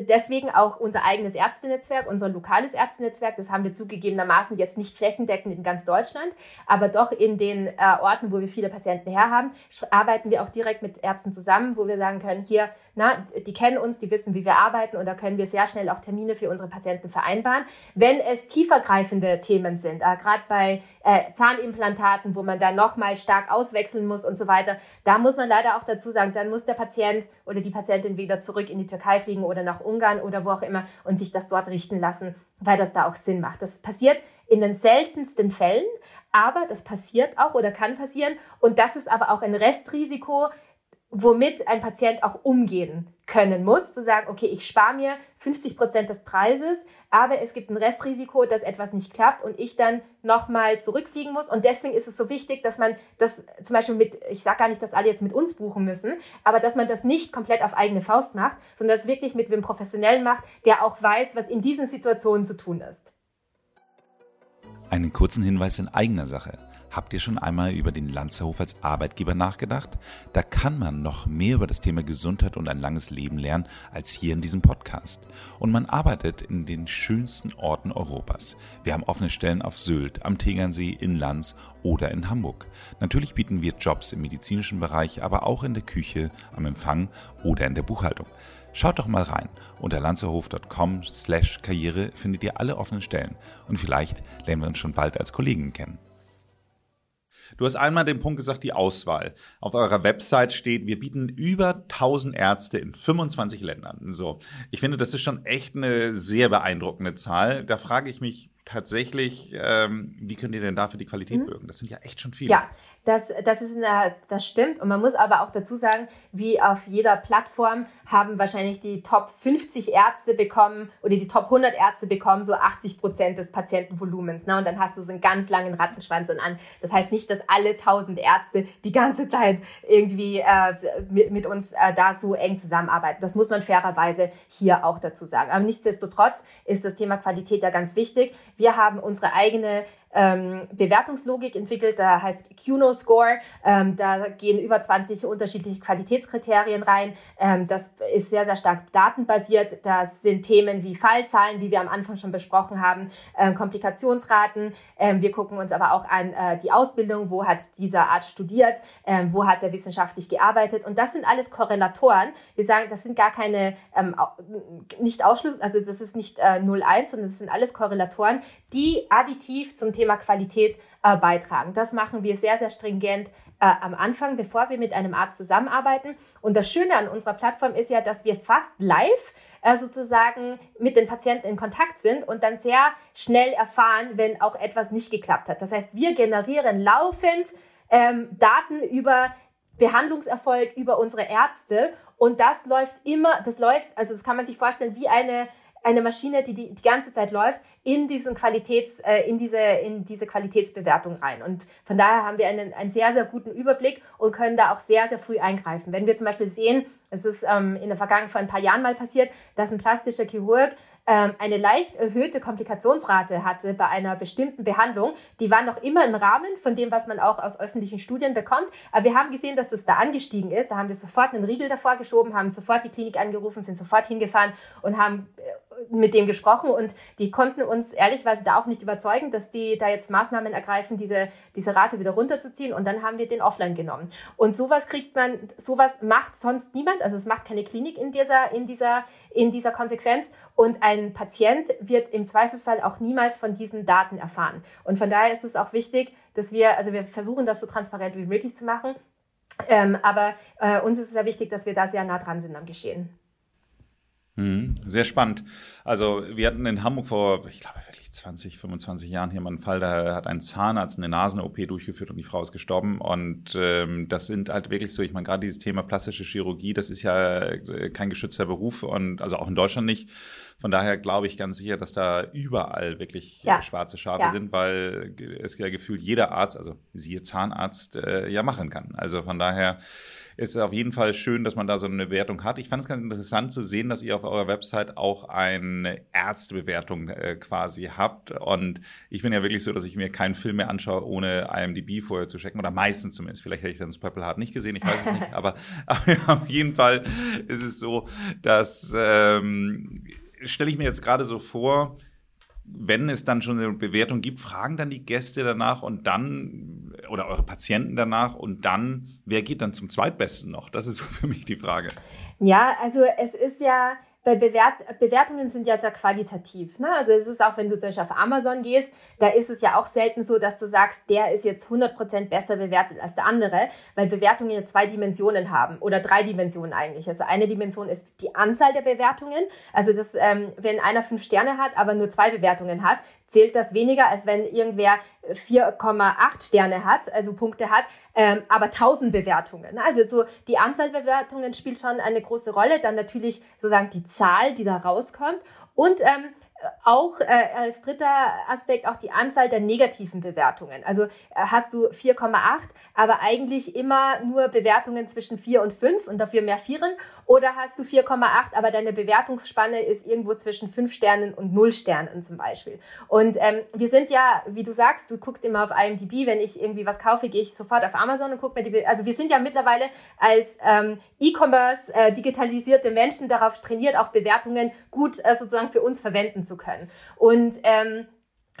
[SPEAKER 1] deswegen auch unser eigenes Ärztenetzwerk, unser lokales Ärztenetzwerk. Das haben wir zugegebenermaßen jetzt nicht flächendeckend in ganz Deutschland, aber doch in den äh, Orten, wo wir viele Patienten herhaben, arbeiten wir auch direkt mit Ärzten zusammen, wo wir sagen können, hier, na, die kennen uns, die wissen, wie wir arbeiten und da können wir sehr schnell auch Termine für unsere Patienten vereinbaren. Wenn es tiefergreifende Themen sind, äh, gerade bei äh, Zahnimplantaten, wo man da nochmal stark auswechseln muss und so weiter, da muss man leider auch dazu sagen, dann muss der Patient oder die Patientin wieder zurück in die Türkei fliegen oder nach Ungarn oder wo auch immer und sich das dort richten lassen, weil das da auch Sinn macht. Das passiert in den seltensten Fällen, aber das passiert auch oder kann passieren und das ist aber auch ein Restrisiko, womit ein Patient auch umgehen können muss, zu sagen, okay, ich spare mir 50 Prozent des Preises, aber es gibt ein Restrisiko, dass etwas nicht klappt und ich dann nochmal zurückfliegen muss. Und deswegen ist es so wichtig, dass man das zum Beispiel mit, ich sage gar nicht, dass alle jetzt mit uns buchen müssen, aber dass man das nicht komplett auf eigene Faust macht, sondern das wirklich mit wem Professionellen macht, der auch weiß, was in diesen Situationen zu tun ist.
[SPEAKER 3] Einen kurzen Hinweis in eigener Sache. Habt ihr schon einmal über den Lanzerhof als Arbeitgeber nachgedacht? Da kann man noch mehr über das Thema Gesundheit und ein langes Leben lernen als hier in diesem Podcast. Und man arbeitet in den schönsten Orten Europas. Wir haben offene Stellen auf Sylt, am Tegernsee, in Lanz oder in Hamburg. Natürlich bieten wir Jobs im medizinischen Bereich, aber auch in der Küche, am Empfang oder in der Buchhaltung. Schaut doch mal rein. Unter lanzerhof.com slash Karriere findet ihr alle offenen Stellen und vielleicht lernen wir uns schon bald als Kollegen kennen. Du hast einmal den Punkt gesagt, die Auswahl. Auf eurer Website steht, wir bieten über 1000 Ärzte in 25 Ländern. So. Ich finde, das ist schon echt eine sehr beeindruckende Zahl. Da frage ich mich tatsächlich, ähm, wie könnt ihr denn dafür die Qualität mhm. bürgen? Das sind ja echt schon viele.
[SPEAKER 1] Ja, das, das, ist eine, das stimmt. Und man muss aber auch dazu sagen, wie auf jeder Plattform haben wahrscheinlich die Top 50 Ärzte bekommen oder die Top 100 Ärzte bekommen so 80 Prozent des Patientenvolumens. Ne? Und dann hast du so einen ganz langen Rattenschwanz an. Das heißt nicht, dass alle 1000 Ärzte die ganze Zeit irgendwie äh, mit, mit uns äh, da so eng zusammenarbeiten. Das muss man fairerweise hier auch dazu sagen. Aber nichtsdestotrotz ist das Thema Qualität ja ganz wichtig. Wir haben unsere eigene ähm, Bewertungslogik entwickelt, da heißt QNO-Score. Ähm, da gehen über 20 unterschiedliche Qualitätskriterien rein. Ähm, das ist sehr, sehr stark datenbasiert. Das sind Themen wie Fallzahlen, wie wir am Anfang schon besprochen haben, äh, Komplikationsraten. Ähm, wir gucken uns aber auch an äh, die Ausbildung, wo hat dieser Arzt studiert, ähm, wo hat er wissenschaftlich gearbeitet. Und das sind alles Korrelatoren. Wir sagen, das sind gar keine, ähm, nicht Ausschluss, also das ist nicht äh, 0,1, sondern das sind alles Korrelatoren, die additiv zum Thema Qualität äh, beitragen. Das machen wir sehr, sehr stringent äh, am Anfang, bevor wir mit einem Arzt zusammenarbeiten. Und das Schöne an unserer Plattform ist ja, dass wir fast live äh, sozusagen mit den Patienten in Kontakt sind und dann sehr schnell erfahren, wenn auch etwas nicht geklappt hat. Das heißt, wir generieren laufend ähm, Daten über Behandlungserfolg, über unsere Ärzte und das läuft immer, das läuft, also das kann man sich vorstellen, wie eine eine Maschine, die, die die ganze Zeit läuft, in diesen Qualitäts, äh, in diese, in diese Qualitätsbewertung rein. Und von daher haben wir einen, einen sehr, sehr guten Überblick und können da auch sehr, sehr früh eingreifen. Wenn wir zum Beispiel sehen, es ist ähm, in der Vergangenheit vor ein paar Jahren mal passiert, dass ein plastischer Chirurg ähm, eine leicht erhöhte Komplikationsrate hatte bei einer bestimmten Behandlung. Die war noch immer im Rahmen von dem, was man auch aus öffentlichen Studien bekommt. Aber wir haben gesehen, dass es da angestiegen ist. Da haben wir sofort einen Riegel davor geschoben, haben sofort die Klinik angerufen, sind sofort hingefahren und haben äh, mit dem gesprochen und die konnten uns ehrlichweise da auch nicht überzeugen, dass die da jetzt Maßnahmen ergreifen, diese, diese Rate wieder runterzuziehen und dann haben wir den offline genommen. Und sowas kriegt man, sowas macht sonst niemand, also es macht keine Klinik in dieser, in dieser, in dieser Konsequenz und ein Patient wird im Zweifelsfall auch niemals von diesen Daten erfahren. Und von daher ist es auch wichtig, dass wir, also wir versuchen das so transparent wie möglich zu machen, ähm, aber äh, uns ist es sehr wichtig, dass wir da sehr nah dran sind am Geschehen.
[SPEAKER 3] Mhm, sehr spannend. Also wir hatten in Hamburg vor, ich glaube wirklich 20, 25 Jahren hier mal einen Fall, da hat ein Zahnarzt eine Nasen-OP durchgeführt und die Frau ist gestorben. Und ähm, das sind halt wirklich so, ich meine, gerade dieses Thema plastische Chirurgie, das ist ja äh, kein geschützter Beruf und also auch in Deutschland nicht. Von daher glaube ich ganz sicher, dass da überall wirklich ja. schwarze Schafe ja. sind, weil es ja gefühlt jeder Arzt, also siehe Zahnarzt, äh, ja machen kann. Also von daher ist auf jeden Fall schön, dass man da so eine Bewertung hat. Ich fand es ganz interessant zu sehen, dass ihr auf eurer Website auch eine Ärztebewertung äh, quasi habt. Und ich bin ja wirklich so, dass ich mir keinen Film mehr anschaue, ohne IMDb vorher zu checken. Oder meistens zumindest. Vielleicht hätte ich dann das Purple Heart nicht gesehen, ich weiß es nicht. Aber, aber auf jeden Fall ist es so, dass ähm, stelle ich mir jetzt gerade so vor, wenn es dann schon eine Bewertung gibt, fragen dann die Gäste danach und dann oder eure Patienten danach und dann, wer geht dann zum Zweitbesten noch? Das ist so für mich die Frage.
[SPEAKER 1] Ja, also es ist ja, bei Bewert Bewertungen sind ja sehr qualitativ. Ne? Also es ist auch, wenn du zum Beispiel auf Amazon gehst, da ist es ja auch selten so, dass du sagst, der ist jetzt 100% besser bewertet als der andere, weil Bewertungen ja zwei Dimensionen haben oder drei Dimensionen eigentlich. Also eine Dimension ist die Anzahl der Bewertungen. Also das, ähm, wenn einer fünf Sterne hat, aber nur zwei Bewertungen hat, zählt das weniger, als wenn irgendwer 4,8 Sterne hat, also Punkte hat, ähm, aber 1000 Bewertungen. Also so die Anzahl Bewertungen spielt schon eine große Rolle. Dann natürlich sozusagen die Zahl, die da rauskommt. Und ähm, auch äh, als dritter Aspekt auch die Anzahl der negativen Bewertungen. Also äh, hast du 4,8, aber eigentlich immer nur Bewertungen zwischen 4 und 5 und dafür mehr Vieren. Oder hast du 4,8, aber deine Bewertungsspanne ist irgendwo zwischen 5 Sternen und 0 Sternen zum Beispiel. Und ähm, wir sind ja, wie du sagst, du guckst immer auf IMDb, wenn ich irgendwie was kaufe, gehe ich sofort auf Amazon und gucke mir die, Be also wir sind ja mittlerweile als ähm, E-Commerce äh, digitalisierte Menschen darauf trainiert, auch Bewertungen gut äh, sozusagen für uns verwenden zu können. Und ähm,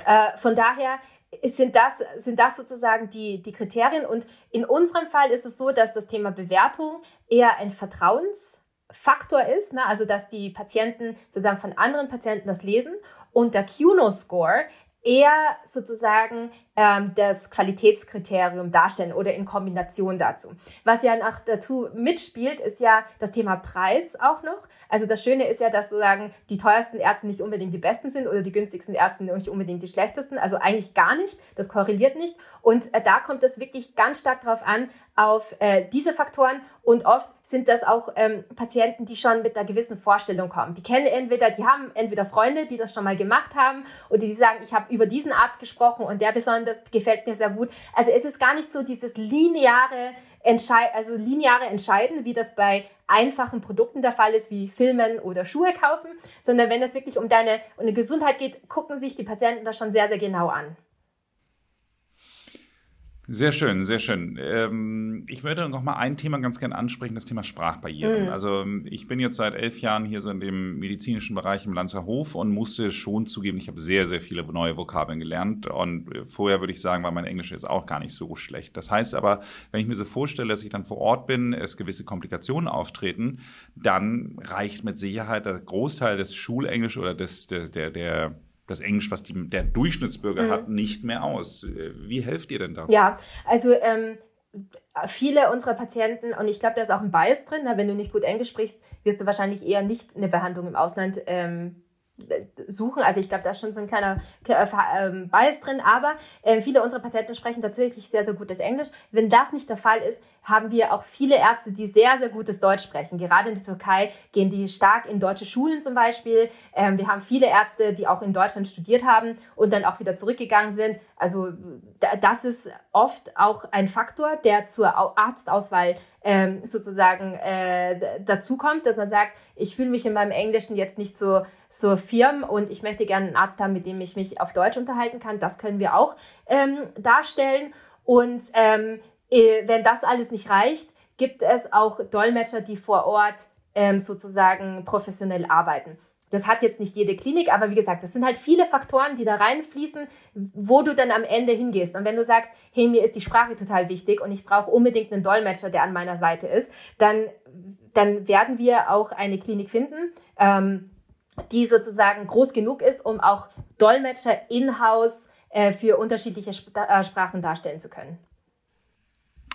[SPEAKER 1] äh, von daher sind das, sind das sozusagen die, die Kriterien. Und in unserem Fall ist es so, dass das Thema Bewertung eher ein Vertrauensfaktor ist, ne? also dass die Patienten sozusagen von anderen Patienten das lesen. Und der QNO-Score eher sozusagen ähm, das Qualitätskriterium darstellen oder in Kombination dazu. Was ja noch dazu mitspielt, ist ja das Thema Preis auch noch. Also das Schöne ist ja, dass sozusagen die teuersten Ärzte nicht unbedingt die besten sind oder die günstigsten Ärzte nicht unbedingt die schlechtesten. Also eigentlich gar nicht. Das korreliert nicht. Und äh, da kommt es wirklich ganz stark darauf an, auf äh, diese Faktoren. Und oft sind das auch ähm, Patienten, die schon mit einer gewissen Vorstellung kommen. Die kennen entweder, die haben entweder Freunde, die das schon mal gemacht haben, oder die sagen, ich habe über diesen Arzt gesprochen und der besonders gefällt mir sehr gut. Also es ist gar nicht so dieses lineare Entschei also lineare Entscheiden, wie das bei einfachen Produkten der Fall ist, wie Filmen oder Schuhe kaufen, sondern wenn es wirklich um deine, um eine Gesundheit geht, gucken sich die Patienten das schon sehr, sehr genau an.
[SPEAKER 3] Sehr schön, sehr schön. Ähm, ich würde noch mal ein Thema ganz gerne ansprechen, das Thema Sprachbarrieren. Mhm. Also ich bin jetzt seit elf Jahren hier so in dem medizinischen Bereich im Lanzerhof und musste schon zugeben, ich habe sehr, sehr viele neue Vokabeln gelernt. Und vorher würde ich sagen, war mein Englisch jetzt auch gar nicht so schlecht. Das heißt aber, wenn ich mir so vorstelle, dass ich dann vor Ort bin, es gewisse Komplikationen auftreten, dann reicht mit Sicherheit der Großteil des Schulenglisch oder des, der, der, der das Englisch, was die, der Durchschnittsbürger mhm. hat, nicht mehr aus. Wie helft ihr denn da?
[SPEAKER 1] Ja, also ähm, viele unserer Patienten, und ich glaube, da ist auch ein Bias drin, na, wenn du nicht gut Englisch sprichst, wirst du wahrscheinlich eher nicht eine Behandlung im Ausland ähm, suchen. Also ich glaube, da ist schon so ein kleiner äh, ähm, Bias drin, aber äh, viele unserer Patienten sprechen tatsächlich sehr, sehr gutes Englisch. Wenn das nicht der Fall ist, haben wir auch viele Ärzte, die sehr, sehr gutes Deutsch sprechen. Gerade in der Türkei gehen die stark in deutsche Schulen zum Beispiel. Ähm, wir haben viele Ärzte, die auch in Deutschland studiert haben und dann auch wieder zurückgegangen sind. Also das ist oft auch ein Faktor, der zur Arztauswahl ähm, sozusagen äh, dazu kommt, dass man sagt, ich fühle mich in meinem Englischen jetzt nicht so so firm und ich möchte gerne einen Arzt haben, mit dem ich mich auf Deutsch unterhalten kann. Das können wir auch ähm, darstellen. Und ähm, äh, wenn das alles nicht reicht, gibt es auch Dolmetscher, die vor Ort ähm, sozusagen professionell arbeiten. Das hat jetzt nicht jede Klinik, aber wie gesagt, das sind halt viele Faktoren, die da reinfließen, wo du dann am Ende hingehst. Und wenn du sagst, hey, mir ist die Sprache total wichtig und ich brauche unbedingt einen Dolmetscher, der an meiner Seite ist, dann, dann werden wir auch eine Klinik finden, ähm, die sozusagen groß genug ist, um auch Dolmetscher in-house äh, für unterschiedliche Sp äh, Sprachen darstellen zu können.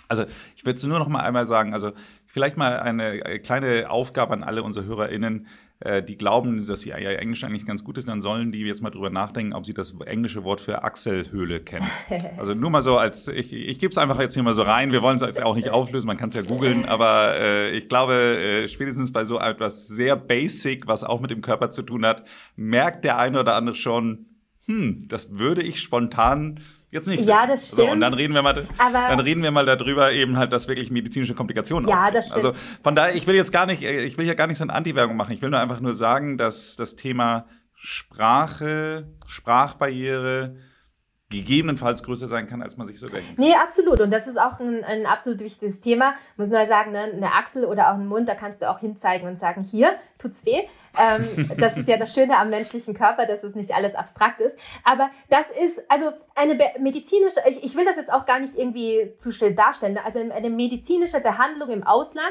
[SPEAKER 3] Also ich würde nur noch mal einmal sagen, also vielleicht mal eine kleine Aufgabe an alle unsere HörerInnen, äh, die glauben, dass ihr Englisch eigentlich ganz gut ist, dann sollen die jetzt mal drüber nachdenken, ob sie das englische Wort für Achselhöhle kennen. Also nur mal so als, ich, ich gebe es einfach jetzt hier mal so rein, wir wollen es jetzt auch nicht auflösen, man kann es ja googeln, aber äh, ich glaube, äh, spätestens bei so etwas sehr basic, was auch mit dem Körper zu tun hat, merkt der eine oder andere schon, hm, das würde ich spontan jetzt nicht
[SPEAKER 1] ja, wissen. das stimmt.
[SPEAKER 3] So, und dann reden wir mal, aber dann reden wir mal darüber eben halt, dass wirklich medizinische Komplikationen
[SPEAKER 1] Ja, auftreten. das stimmt.
[SPEAKER 3] Also von daher, ich will jetzt gar nicht, ich will ja gar nicht so eine Anti-Werbung machen. Ich will nur einfach nur sagen, dass das Thema Sprache, Sprachbarriere, gegebenenfalls größer sein kann, als man sich so denkt.
[SPEAKER 1] Nee, absolut. Und das ist auch ein, ein absolut wichtiges Thema. Muss nur sagen, ne, eine Achsel oder auch ein Mund, da kannst du auch hinzeigen und sagen, hier, tut's weh. Ähm, das ist ja das Schöne am menschlichen Körper, dass es nicht alles abstrakt ist. Aber das ist, also eine medizinische, ich, ich will das jetzt auch gar nicht irgendwie zu still darstellen. Also eine medizinische Behandlung im Ausland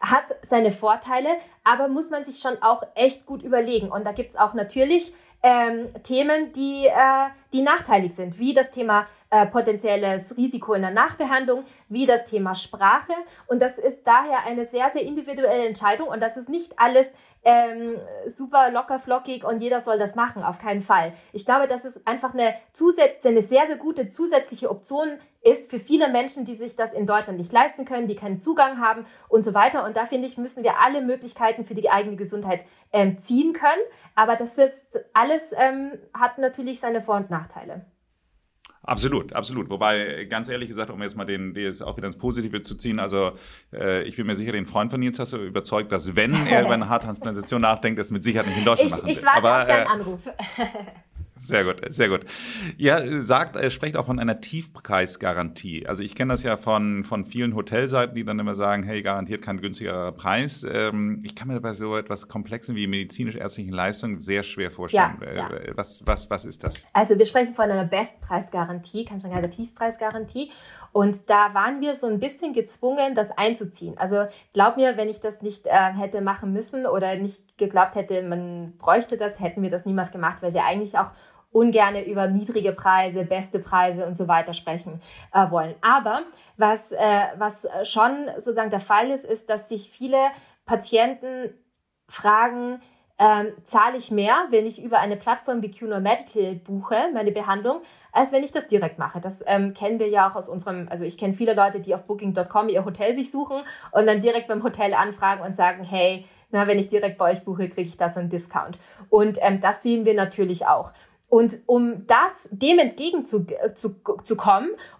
[SPEAKER 1] hat seine Vorteile, aber muss man sich schon auch echt gut überlegen. Und da gibt's auch natürlich ähm, Themen, die, äh, die nachteilig sind, wie das Thema äh, potenzielles Risiko in der Nachbehandlung, wie das Thema Sprache. Und das ist daher eine sehr, sehr individuelle Entscheidung und das ist nicht alles ähm, super locker flockig und jeder soll das machen, auf keinen Fall. Ich glaube, dass es einfach eine zusätzliche, eine sehr, sehr gute zusätzliche Option ist für viele Menschen, die sich das in Deutschland nicht leisten können, die keinen Zugang haben und so weiter. Und da finde ich, müssen wir alle Möglichkeiten für die eigene Gesundheit ähm, ziehen können. Aber das ist alles ähm, hat natürlich seine Vor- und Nachteile.
[SPEAKER 3] Absolut, absolut. Wobei, ganz ehrlich gesagt, um jetzt mal den, das auch wieder ins Positive zu ziehen, also äh, ich bin mir sicher, den Freund von Nils hast du überzeugt, dass wenn er über eine Haartransplantation nachdenkt, es mit Sicherheit nicht in Deutschland
[SPEAKER 1] ich,
[SPEAKER 3] machen
[SPEAKER 1] will. Ich warte Aber, auf deinen äh, Anruf.
[SPEAKER 3] Sehr gut, sehr gut. Ja, sagt, er spricht auch von einer Tiefpreisgarantie. Also ich kenne das ja von, von vielen Hotelseiten, die dann immer sagen, hey, garantiert kein günstigerer Preis. Ähm, ich kann mir bei so etwas Komplexen wie medizinisch-ärztlichen Leistungen sehr schwer vorstellen. Ja, ja. Äh, was, was, was ist das?
[SPEAKER 1] Also wir sprechen von einer Bestpreisgarantie, kann schon sagen, Tiefpreisgarantie. Und da waren wir so ein bisschen gezwungen, das einzuziehen. Also glaub mir, wenn ich das nicht äh, hätte machen müssen oder nicht geglaubt hätte, man bräuchte das, hätten wir das niemals gemacht, weil wir eigentlich auch ungerne über niedrige Preise, beste Preise und so weiter sprechen äh, wollen. Aber was, äh, was schon sozusagen der Fall ist, ist, dass sich viele Patienten fragen, ähm, zahle ich mehr, wenn ich über eine Plattform wie QNO Medical buche, meine Behandlung, als wenn ich das direkt mache. Das ähm, kennen wir ja auch aus unserem, also ich kenne viele Leute, die auf Booking.com ihr Hotel sich suchen und dann direkt beim Hotel anfragen und sagen, hey, na, wenn ich direkt bei euch buche, kriege ich das einen Discount. Und ähm, das sehen wir natürlich auch. Und um das dem entgegenzukommen zu, zu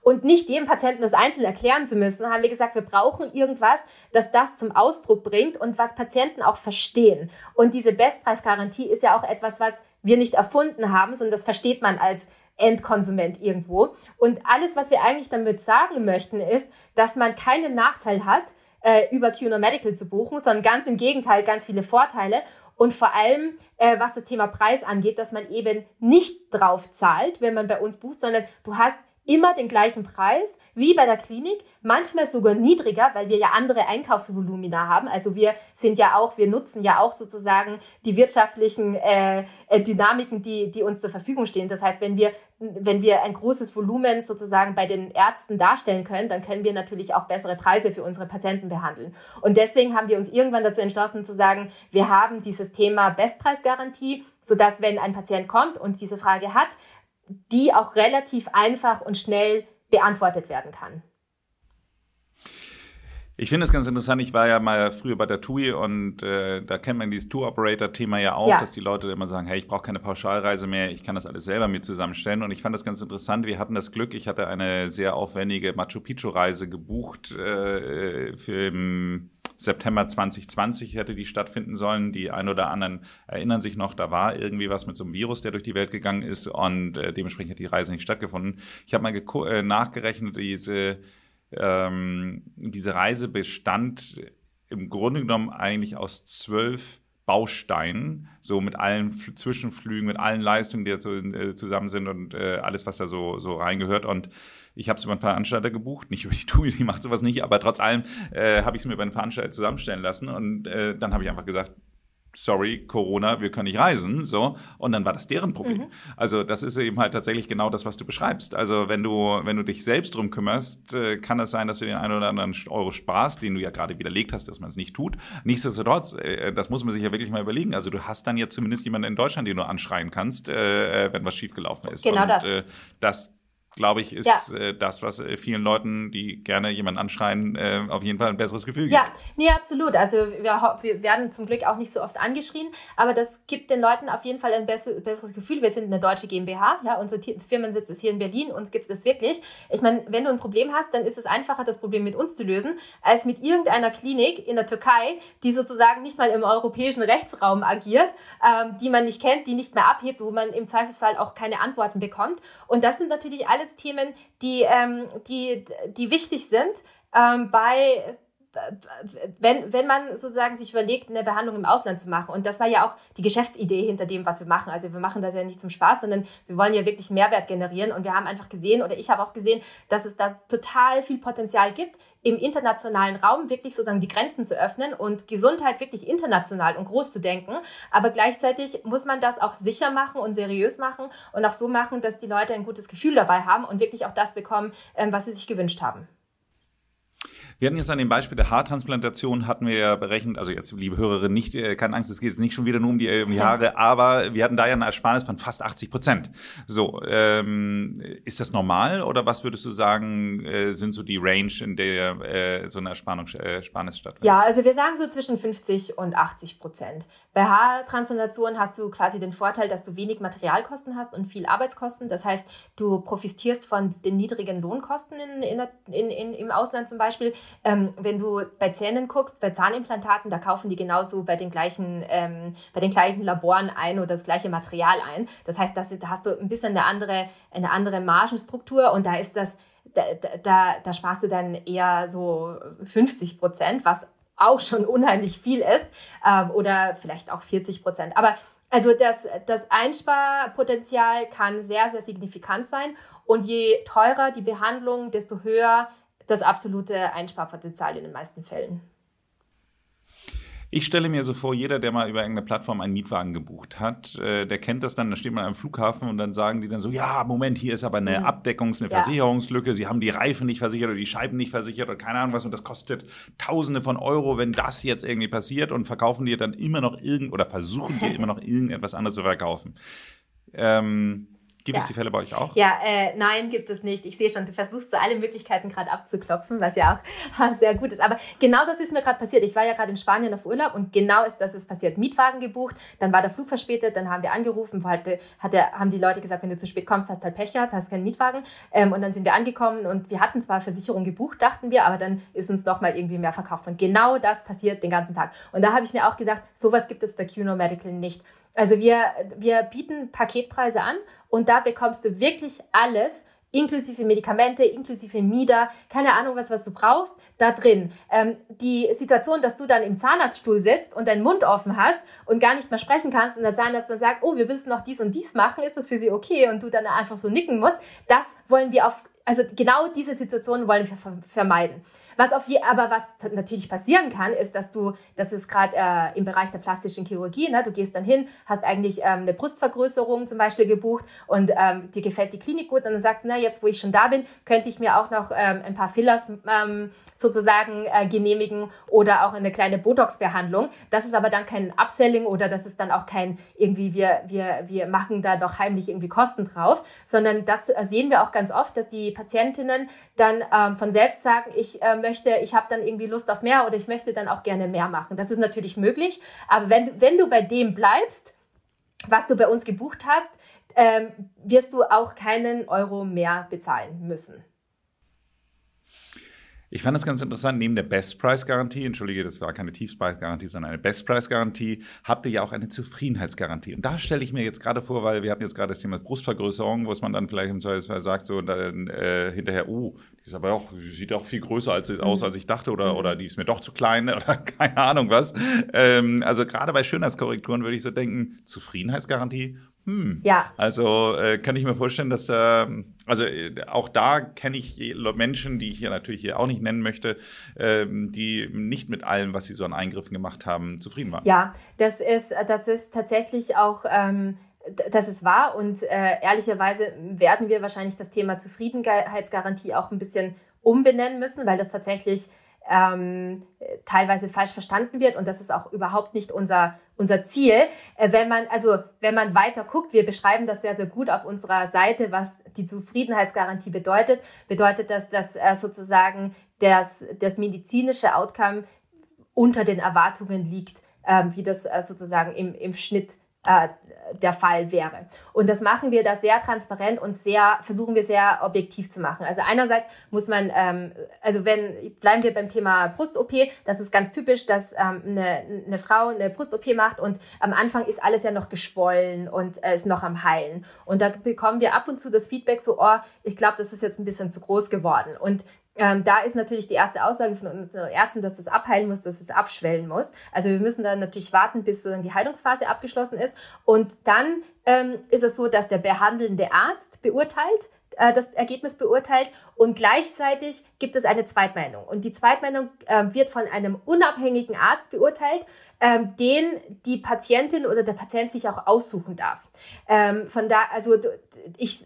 [SPEAKER 1] und nicht jedem Patienten das einzeln erklären zu müssen, haben wir gesagt, wir brauchen irgendwas, das das zum Ausdruck bringt und was Patienten auch verstehen. Und diese Bestpreisgarantie ist ja auch etwas, was wir nicht erfunden haben, sondern das versteht man als Endkonsument irgendwo. Und alles, was wir eigentlich damit sagen möchten, ist, dass man keinen Nachteil hat, äh, über QNO Medical zu buchen, sondern ganz im Gegenteil, ganz viele Vorteile. Und vor allem, äh, was das Thema Preis angeht, dass man eben nicht drauf zahlt, wenn man bei uns bucht, sondern du hast immer den gleichen Preis wie bei der Klinik, manchmal sogar niedriger, weil wir ja andere Einkaufsvolumina haben. Also wir sind ja auch, wir nutzen ja auch sozusagen die wirtschaftlichen äh, äh, Dynamiken, die, die uns zur Verfügung stehen. Das heißt, wenn wir, wenn wir ein großes Volumen sozusagen bei den Ärzten darstellen können, dann können wir natürlich auch bessere Preise für unsere Patienten behandeln. Und deswegen haben wir uns irgendwann dazu entschlossen zu sagen, wir haben dieses Thema Bestpreisgarantie, sodass wenn ein Patient kommt und diese Frage hat, die auch relativ einfach und schnell beantwortet werden kann.
[SPEAKER 3] Ich finde es ganz interessant. Ich war ja mal früher bei der TUI und äh, da kennt man dieses Tour-Operator-Thema ja auch, ja. dass die Leute immer sagen, hey, ich brauche keine Pauschalreise mehr, ich kann das alles selber mir zusammenstellen. Und ich fand das ganz interessant. Wir hatten das Glück, ich hatte eine sehr aufwendige Machu Picchu-Reise gebucht äh, für im September 2020 hätte die stattfinden sollen. Die ein oder anderen erinnern sich noch, da war irgendwie was mit so einem Virus, der durch die Welt gegangen ist und äh, dementsprechend hat die Reise nicht stattgefunden. Ich habe mal äh, nachgerechnet, diese ähm, diese Reise bestand im Grunde genommen eigentlich aus zwölf Bausteinen, so mit allen F Zwischenflügen, mit allen Leistungen, die da so, äh, zusammen sind und äh, alles, was da so, so reingehört. Und ich habe es über einen Veranstalter gebucht, nicht über die TUI, die macht sowas nicht, aber trotz allem äh, habe ich es mir über einen Veranstalter zusammenstellen lassen. Und äh, dann habe ich einfach gesagt, sorry, Corona, wir können nicht reisen, so. Und dann war das deren Problem. Mhm. Also das ist eben halt tatsächlich genau das, was du beschreibst. Also wenn du, wenn du dich selbst drum kümmerst, äh, kann es sein, dass du den einen oder anderen Euro sparst, den du ja gerade widerlegt hast, dass man es nicht tut. Nichtsdestotrotz, äh, das muss man sich ja wirklich mal überlegen. Also du hast dann jetzt zumindest jemanden in Deutschland, den du anschreien kannst, äh, wenn was schiefgelaufen ist.
[SPEAKER 1] Genau
[SPEAKER 3] Und,
[SPEAKER 1] das.
[SPEAKER 3] das glaube ich, ist ja. äh, das, was äh, vielen Leuten, die gerne jemanden anschreien, äh, auf jeden Fall ein besseres Gefühl gibt.
[SPEAKER 1] Ja, nee, absolut. Also wir, wir, werden zum Glück auch nicht so oft angeschrien, aber das gibt den Leuten auf jeden Fall ein besseres Gefühl. Wir sind eine deutsche GmbH, ja, unser Firmensitz ist hier in Berlin, uns gibt es das wirklich. Ich meine, wenn du ein Problem hast, dann ist es einfacher, das Problem mit uns zu lösen, als mit irgendeiner Klinik in der Türkei, die sozusagen nicht mal im europäischen Rechtsraum agiert, ähm, die man nicht kennt, die nicht mehr abhebt, wo man im Zweifelsfall auch keine Antworten bekommt. Und das sind natürlich alle alles Themen, die, ähm, die, die wichtig sind ähm, bei wenn, wenn man sozusagen sich überlegt, eine Behandlung im Ausland zu machen, und das war ja auch die Geschäftsidee hinter dem, was wir machen. Also wir machen das ja nicht zum Spaß, sondern wir wollen ja wirklich Mehrwert generieren. Und wir haben einfach gesehen, oder ich habe auch gesehen, dass es da total viel Potenzial gibt, im internationalen Raum wirklich sozusagen die Grenzen zu öffnen und Gesundheit wirklich international und groß zu denken. Aber gleichzeitig muss man das auch sicher machen und seriös machen und auch so machen, dass die Leute ein gutes Gefühl dabei haben und wirklich auch das bekommen, ähm, was sie sich gewünscht haben.
[SPEAKER 3] Wir hatten jetzt an dem Beispiel der Haartransplantation hatten wir ja berechnet, also jetzt, liebe Hörerin, nicht, äh, keine Angst, es geht jetzt nicht schon wieder nur um die, die Haare, aber wir hatten da ja eine Ersparnis von fast 80 Prozent. So, ähm, ist das normal oder was würdest du sagen, äh, sind so die Range, in der äh, so eine äh, Ersparnis stattfindet?
[SPEAKER 1] Ja, also wir sagen so zwischen 50 und 80 Prozent. Bei Haartransplantation hast du quasi den Vorteil, dass du wenig Materialkosten hast und viel Arbeitskosten. Das heißt, du profitierst von den niedrigen Lohnkosten in, in, in, in im Ausland zum Beispiel. Ähm, wenn du bei Zähnen guckst, bei Zahnimplantaten, da kaufen die genauso bei den gleichen, ähm, bei den gleichen Laboren ein oder das gleiche Material ein. Das heißt, da hast du ein bisschen eine andere, eine andere Margenstruktur und da ist das da, da, da sparst du dann eher so 50 Prozent, was auch schon unheimlich viel ist ähm, oder vielleicht auch 40 Prozent. Aber also das, das Einsparpotenzial kann sehr, sehr signifikant sein und je teurer die Behandlung, desto höher das absolute Einsparpotenzial in den meisten Fällen.
[SPEAKER 3] Ich stelle mir so vor, jeder, der mal über irgendeine Plattform einen Mietwagen gebucht hat, äh, der kennt das dann, da steht man am Flughafen und dann sagen die dann so, ja, Moment, hier ist aber eine mhm. Abdeckungs-, eine ja. Versicherungslücke, sie haben die Reifen nicht versichert oder die Scheiben nicht versichert oder keine Ahnung was und das kostet Tausende von Euro, wenn das jetzt irgendwie passiert und verkaufen dir dann immer noch irgend oder versuchen dir immer noch irgendetwas anderes zu verkaufen. Ähm, Gibt ja. es die Fälle bei euch auch?
[SPEAKER 1] Ja, äh, nein, gibt es nicht. Ich sehe schon, du versuchst so alle Möglichkeiten gerade abzuklopfen, was ja auch sehr gut ist. Aber genau das ist mir gerade passiert. Ich war ja gerade in Spanien auf Urlaub und genau ist das ist passiert. Mietwagen gebucht, dann war der Flug verspätet, dann haben wir angerufen, halt, hat der, haben die Leute gesagt, wenn du zu spät kommst, hast du halt Pech gehabt, hast keinen Mietwagen. Ähm, und dann sind wir angekommen und wir hatten zwar Versicherung gebucht, dachten wir, aber dann ist uns noch mal irgendwie mehr verkauft. Und genau das passiert den ganzen Tag. Und da habe ich mir auch gedacht, sowas gibt es bei QNO Medical nicht. Also wir, wir bieten Paketpreise an und da bekommst du wirklich alles inklusive Medikamente, inklusive Mieder, keine Ahnung was, was du brauchst, da drin. Ähm, die Situation, dass du dann im Zahnarztstuhl sitzt und deinen Mund offen hast und gar nicht mehr sprechen kannst und der Zahnarzt dann sagt, oh, wir müssen noch dies und dies machen, ist das für sie okay? Und du dann einfach so nicken musst, das wollen wir auf, also genau diese Situation wollen wir vermeiden. Was auf je, aber was natürlich passieren kann, ist, dass du, das ist gerade äh, im Bereich der plastischen Chirurgie, ne, du gehst dann hin, hast eigentlich ähm, eine Brustvergrößerung zum Beispiel gebucht und ähm, dir gefällt die Klinik gut und dann sagst, na jetzt, wo ich schon da bin, könnte ich mir auch noch ähm, ein paar Fillers ähm, sozusagen äh, genehmigen oder auch eine kleine Botox-Behandlung. Das ist aber dann kein Upselling oder das ist dann auch kein irgendwie wir wir wir machen da doch heimlich irgendwie Kosten drauf, sondern das äh, sehen wir auch ganz oft, dass die Patientinnen dann ähm, von selbst sagen, ich äh, möchte, ich habe dann irgendwie Lust auf mehr oder ich möchte dann auch gerne mehr machen. Das ist natürlich möglich, aber wenn, wenn du bei dem bleibst, was du bei uns gebucht hast, ähm, wirst du auch keinen Euro mehr bezahlen müssen.
[SPEAKER 3] Ich fand das ganz interessant, neben der Best-Price-Garantie, entschuldige, das war keine Tiefpreis-Garantie, sondern eine Best-Price-Garantie, habt ihr ja auch eine Zufriedenheitsgarantie. Und da stelle ich mir jetzt gerade vor, weil wir hatten jetzt gerade das Thema Brustvergrößerung, wo man dann vielleicht im Zweifelsfall sagt, so dann, äh, hinterher, oh, die ist aber auch, sieht auch viel größer als, aus, als ich dachte, oder, oder die ist mir doch zu klein, oder keine Ahnung was. Ähm, also gerade bei Schönheitskorrekturen würde ich so denken, Zufriedenheitsgarantie, hm. Ja. Also äh, kann ich mir vorstellen, dass da, also äh, auch da kenne ich Menschen, die ich hier natürlich hier auch nicht nennen möchte, äh, die nicht mit allem, was sie so an Eingriffen gemacht haben, zufrieden waren.
[SPEAKER 1] Ja, das ist, das ist tatsächlich auch. Ähm das ist wahr und äh, ehrlicherweise werden wir wahrscheinlich das Thema Zufriedenheitsgarantie auch ein bisschen umbenennen müssen, weil das tatsächlich ähm, teilweise falsch verstanden wird und das ist auch überhaupt nicht unser, unser Ziel. Äh, wenn man, also wenn man weiter guckt, wir beschreiben das sehr, sehr gut auf unserer Seite, was die Zufriedenheitsgarantie bedeutet, bedeutet das, dass äh, sozusagen das, das medizinische Outcome unter den Erwartungen liegt, äh, wie das äh, sozusagen im, im Schnitt äh, der Fall wäre. Und das machen wir da sehr transparent und sehr, versuchen wir sehr objektiv zu machen. Also einerseits muss man, ähm, also wenn, bleiben wir beim Thema Brust-OP, das ist ganz typisch, dass ähm, eine, eine Frau eine Brust-OP macht und am Anfang ist alles ja noch geschwollen und äh, ist noch am Heilen. Und da bekommen wir ab und zu das Feedback so, oh, ich glaube, das ist jetzt ein bisschen zu groß geworden. Und ähm, da ist natürlich die erste Aussage von unseren Ärzten, dass das abheilen muss, dass es abschwellen muss. Also wir müssen dann natürlich warten, bis dann die Heilungsphase abgeschlossen ist. Und dann ähm, ist es so, dass der behandelnde Arzt beurteilt, äh, das Ergebnis beurteilt und gleichzeitig gibt es eine Zweitmeinung. Und die Zweitmeinung äh, wird von einem unabhängigen Arzt beurteilt, ähm, den die Patientin oder der Patient sich auch aussuchen darf. Ähm, von da, also ich,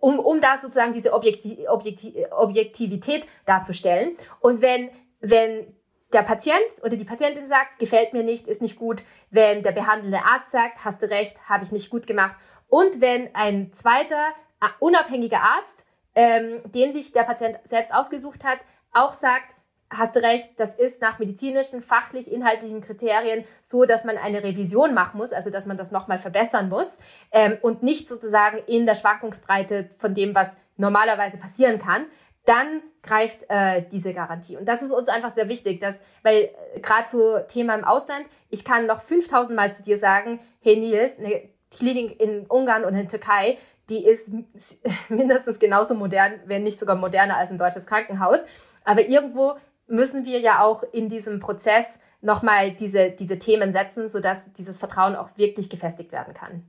[SPEAKER 1] um, um da sozusagen diese Objekti Objekti Objektivität darzustellen. Und wenn, wenn der Patient oder die Patientin sagt, gefällt mir nicht, ist nicht gut, wenn der behandelnde Arzt sagt, hast du recht, habe ich nicht gut gemacht. Und wenn ein zweiter unabhängiger Arzt, ähm, den sich der Patient selbst ausgesucht hat, auch sagt, hast du recht, das ist nach medizinischen, fachlich, inhaltlichen Kriterien so, dass man eine Revision machen muss, also dass man das nochmal verbessern muss ähm, und nicht sozusagen in der Schwankungsbreite von dem, was normalerweise passieren kann, dann greift äh, diese Garantie. Und das ist uns einfach sehr wichtig, dass, weil äh, gerade so Thema im Ausland, ich kann noch 5000 Mal zu dir sagen, hey Nils, eine Klinik in Ungarn und in Türkei, die ist mindestens genauso modern, wenn nicht sogar moderner als ein deutsches Krankenhaus. Aber irgendwo müssen wir ja auch in diesem Prozess nochmal diese, diese Themen setzen, sodass dieses Vertrauen auch wirklich gefestigt werden kann.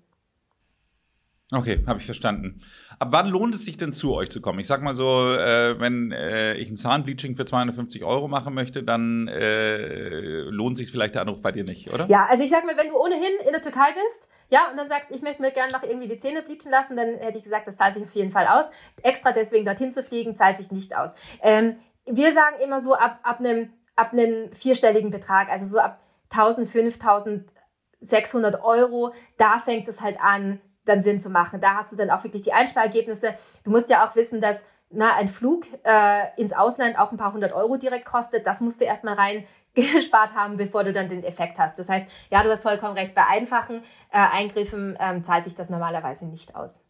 [SPEAKER 3] Okay, habe ich verstanden. Ab wann lohnt es sich denn zu euch zu kommen? Ich sag mal so, äh, wenn äh, ich ein Zahnbleaching für 250 Euro machen möchte, dann äh, lohnt sich vielleicht der Anruf bei dir nicht, oder?
[SPEAKER 1] Ja, also ich sag mal, wenn du ohnehin in der Türkei bist, ja, und dann sagst, ich möchte mir gerne noch irgendwie die Zähne bleachen lassen, dann hätte ich gesagt, das zahlt sich auf jeden Fall aus. Extra deswegen dorthin zu fliegen, zahlt sich nicht aus. Ähm, wir sagen immer so ab, ab einem ab einem vierstelligen Betrag, also so ab 1000, 5000, 600 Euro, da fängt es halt an, dann Sinn zu machen. Da hast du dann auch wirklich die Einsparergebnisse. Du musst ja auch wissen, dass na, ein Flug äh, ins Ausland auch ein paar hundert Euro direkt kostet. Das musst du erstmal rein gespart haben, bevor du dann den Effekt hast. Das heißt, ja, du hast vollkommen recht, bei einfachen äh, Eingriffen ähm, zahlt sich das normalerweise nicht aus.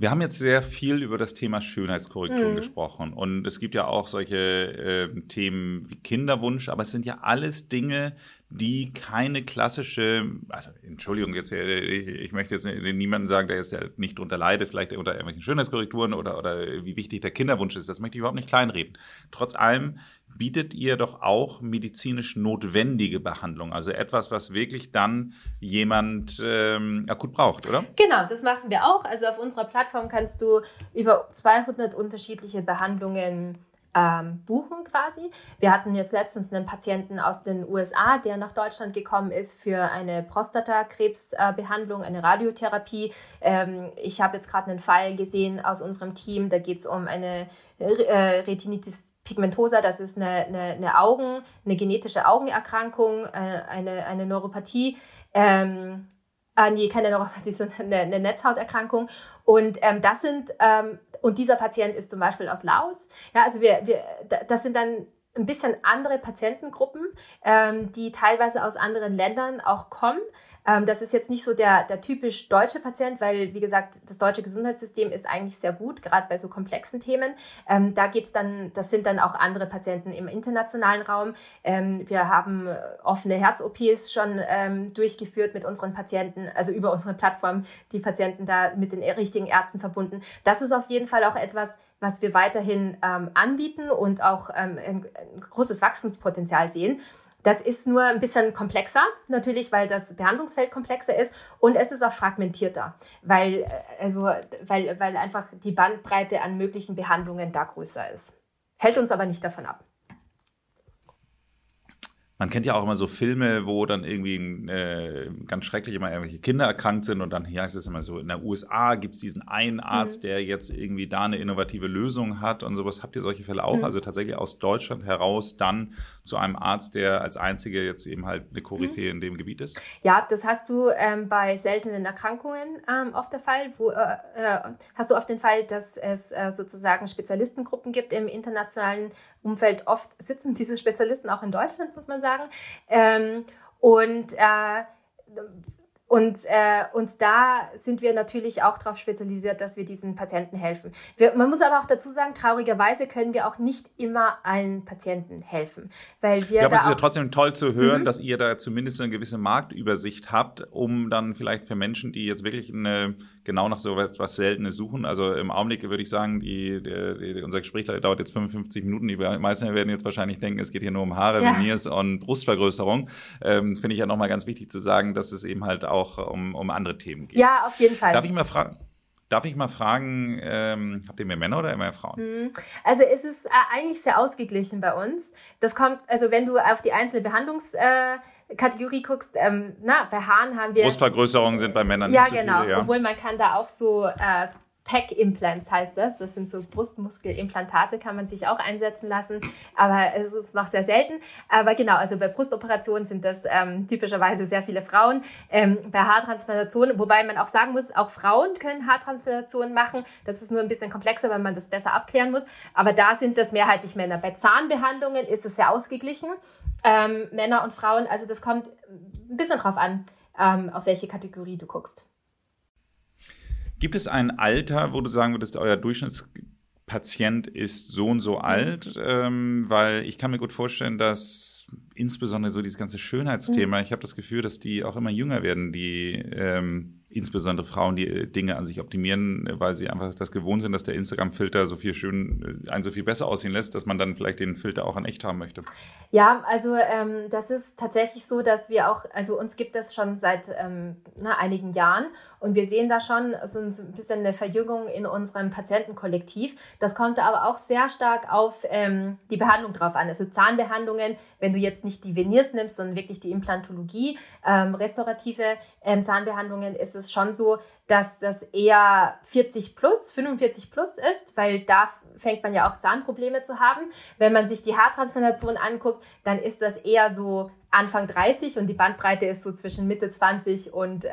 [SPEAKER 3] Wir haben jetzt sehr viel über das Thema Schönheitskorrektur
[SPEAKER 1] Mhm.
[SPEAKER 3] gesprochen und es gibt ja auch solche äh, Themen wie Kinderwunsch, aber es sind ja alles Dinge, die keine klassische, also Entschuldigung, jetzt äh, ich, ich möchte jetzt niemanden sagen, der jetzt nicht drunter leidet, vielleicht unter irgendwelchen Schönheitskorrekturen oder, oder wie wichtig der Kinderwunsch ist. Das möchte ich überhaupt nicht kleinreden. Trotz allem bietet ihr doch auch medizinisch notwendige Behandlung, also etwas, was wirklich dann jemand ähm, akut braucht, oder?
[SPEAKER 1] Genau, das machen wir auch. Also auf unserer Plattform kannst du über 200 unterschiedliche Behandlungen ähm, buchen quasi. Wir hatten jetzt letztens einen Patienten aus den USA, der nach Deutschland gekommen ist für eine Prostatakrebsbehandlung, eine Radiotherapie. Ähm, ich habe jetzt gerade einen Fall gesehen aus unserem Team, da geht es um eine äh, Retinitis pigmentosa, das ist eine, eine, eine Augen, eine genetische Augenerkrankung, äh, eine, eine Neuropathie. Ähm, ah, nee, keine Neuropathie, sondern eine, eine Netzhauterkrankung. Und ähm, das sind, ähm, und dieser Patient ist zum Beispiel aus Laos. Ja, also wir, wir, das sind dann ein bisschen andere Patientengruppen, ähm, die teilweise aus anderen Ländern auch kommen. Ähm, das ist jetzt nicht so der, der typisch deutsche Patient, weil, wie gesagt, das deutsche Gesundheitssystem ist eigentlich sehr gut, gerade bei so komplexen Themen. Ähm, da geht's dann, das sind dann auch andere Patienten im internationalen Raum. Ähm, wir haben offene Herz-OPs schon ähm, durchgeführt mit unseren Patienten, also über unsere Plattform, die Patienten da mit den richtigen Ärzten verbunden. Das ist auf jeden Fall auch etwas, was wir weiterhin ähm, anbieten und auch ähm, ein, ein großes Wachstumspotenzial sehen. Das ist nur ein bisschen komplexer, natürlich, weil das Behandlungsfeld komplexer ist und es ist auch fragmentierter, weil, also, weil, weil einfach die Bandbreite an möglichen Behandlungen da größer ist. Hält uns aber nicht davon ab.
[SPEAKER 3] Man kennt ja auch immer so Filme, wo dann irgendwie äh, ganz schrecklich immer irgendwelche Kinder erkrankt sind und dann hier heißt es immer so, in der USA gibt es diesen einen Arzt, mhm. der jetzt irgendwie da eine innovative Lösung hat und sowas. Habt ihr solche Fälle auch? Mhm. Also tatsächlich aus Deutschland heraus dann zu einem Arzt, der als einziger jetzt eben halt eine Koryphäe mhm. in dem Gebiet ist?
[SPEAKER 1] Ja, das hast du ähm, bei seltenen Erkrankungen ähm, oft der Fall. Wo, äh, äh, hast du oft den Fall, dass es äh, sozusagen Spezialistengruppen gibt im internationalen Umfeld. Oft sitzen diese Spezialisten auch in Deutschland, muss man sagen. Ähm, und äh, und, äh, und da sind wir natürlich auch darauf spezialisiert, dass wir diesen Patienten helfen. Wir, man muss aber auch dazu sagen, traurigerweise können wir auch nicht immer allen Patienten helfen. Weil wir
[SPEAKER 3] ja, aber es ist ja trotzdem toll zu hören, mhm. dass ihr da zumindest eine gewisse Marktübersicht habt, um dann vielleicht für Menschen, die jetzt wirklich eine, genau nach so was, was Seltenes suchen, also im Augenblick würde ich sagen, die, die, die, unser Gespräch dauert jetzt 55 Minuten. Die meisten werden jetzt wahrscheinlich denken, es geht hier nur um Haare, ja. Veneers und Brustvergrößerung. Ähm, Finde ich ja nochmal ganz wichtig zu sagen, dass es eben halt auch um, um andere Themen geht.
[SPEAKER 1] Ja, auf jeden Fall.
[SPEAKER 3] Darf ich mal fragen? Darf ich mal fragen, ähm, habt ihr mehr Männer oder mehr Frauen? Hm.
[SPEAKER 1] Also es ist äh, eigentlich sehr ausgeglichen bei uns. Das kommt, also wenn du auf die einzelne Behandlungskategorie äh, guckst, ähm, na, bei Haaren haben wir.
[SPEAKER 3] Brustvergrößerungen sind bei Männern
[SPEAKER 1] ja,
[SPEAKER 3] nicht so
[SPEAKER 1] genau.
[SPEAKER 3] viele, ja.
[SPEAKER 1] Obwohl man kann da auch so äh, PEC-Implants heißt das. Das sind so Brustmuskelimplantate, kann man sich auch einsetzen lassen, aber es ist noch sehr selten. Aber genau, also bei Brustoperationen sind das ähm, typischerweise sehr viele Frauen. Ähm, bei Haartransplantationen, wobei man auch sagen muss, auch Frauen können Haartransplantationen machen. Das ist nur ein bisschen komplexer, weil man das besser abklären muss. Aber da sind das mehrheitlich Männer. Bei Zahnbehandlungen ist es sehr ausgeglichen. Ähm, Männer und Frauen, also das kommt ein bisschen drauf an, ähm, auf welche Kategorie du guckst.
[SPEAKER 3] Gibt es ein Alter, wo du sagen würdest, euer Durchschnittspatient ist so und so mhm. alt? Ähm, weil ich kann mir gut vorstellen, dass insbesondere so dieses ganze Schönheitsthema, mhm. ich habe das Gefühl, dass die auch immer jünger werden, die ähm, insbesondere Frauen, die äh, Dinge an sich optimieren, weil sie einfach das gewohnt sind, dass der Instagram-Filter so viel schön, äh, einen so viel besser aussehen lässt, dass man dann vielleicht den Filter auch in echt haben möchte.
[SPEAKER 1] Ja, also ähm, das ist tatsächlich so, dass wir auch, also uns gibt es schon seit ähm, na, einigen Jahren und wir sehen da schon so ein bisschen eine Verjüngung in unserem Patientenkollektiv. Das kommt aber auch sehr stark auf ähm, die Behandlung drauf an. Also Zahnbehandlungen, wenn du jetzt nicht die Veneers nimmst, sondern wirklich die Implantologie, ähm, restaurative ähm, Zahnbehandlungen, ist es schon so, dass das eher 40 plus, 45 plus ist, weil da fängt man ja auch Zahnprobleme zu haben. Wenn man sich die Haartransplantation anguckt, dann ist das eher so Anfang 30 und die Bandbreite ist so zwischen Mitte 20 und äh,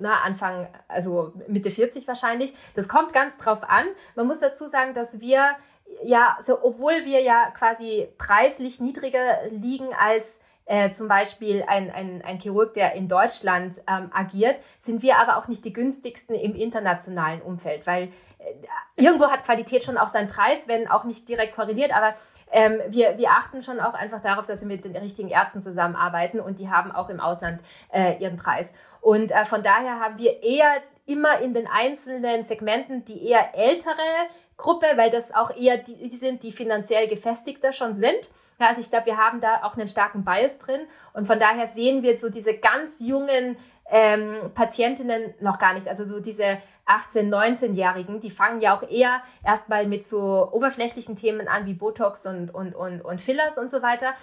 [SPEAKER 1] na, Anfang, also Mitte 40 wahrscheinlich. Das kommt ganz drauf an. Man muss dazu sagen, dass wir ja, so, obwohl wir ja quasi preislich niedriger liegen als äh, zum Beispiel ein, ein, ein Chirurg, der in Deutschland ähm, agiert, sind wir aber auch nicht die günstigsten im internationalen Umfeld, weil äh, irgendwo hat Qualität schon auch seinen Preis, wenn auch nicht direkt korreliert, aber ähm, wir, wir achten schon auch einfach darauf, dass wir mit den richtigen Ärzten zusammenarbeiten und die haben auch im Ausland äh, ihren Preis. Und äh, von daher haben wir eher immer in den einzelnen Segmenten die eher ältere Gruppe, weil das auch eher die, sind, die finanziell gefestigter schon sind. Ja, also ich glaube, wir haben da auch einen starken Bias drin und von daher sehen wir so diese ganz jungen ähm, Patientinnen noch gar nicht. Also so diese 18-, 19-Jährigen, die fangen ja auch eher erstmal mit so oberflächlichen Themen an wie Botox und, und, und, und Fillers und so weiter.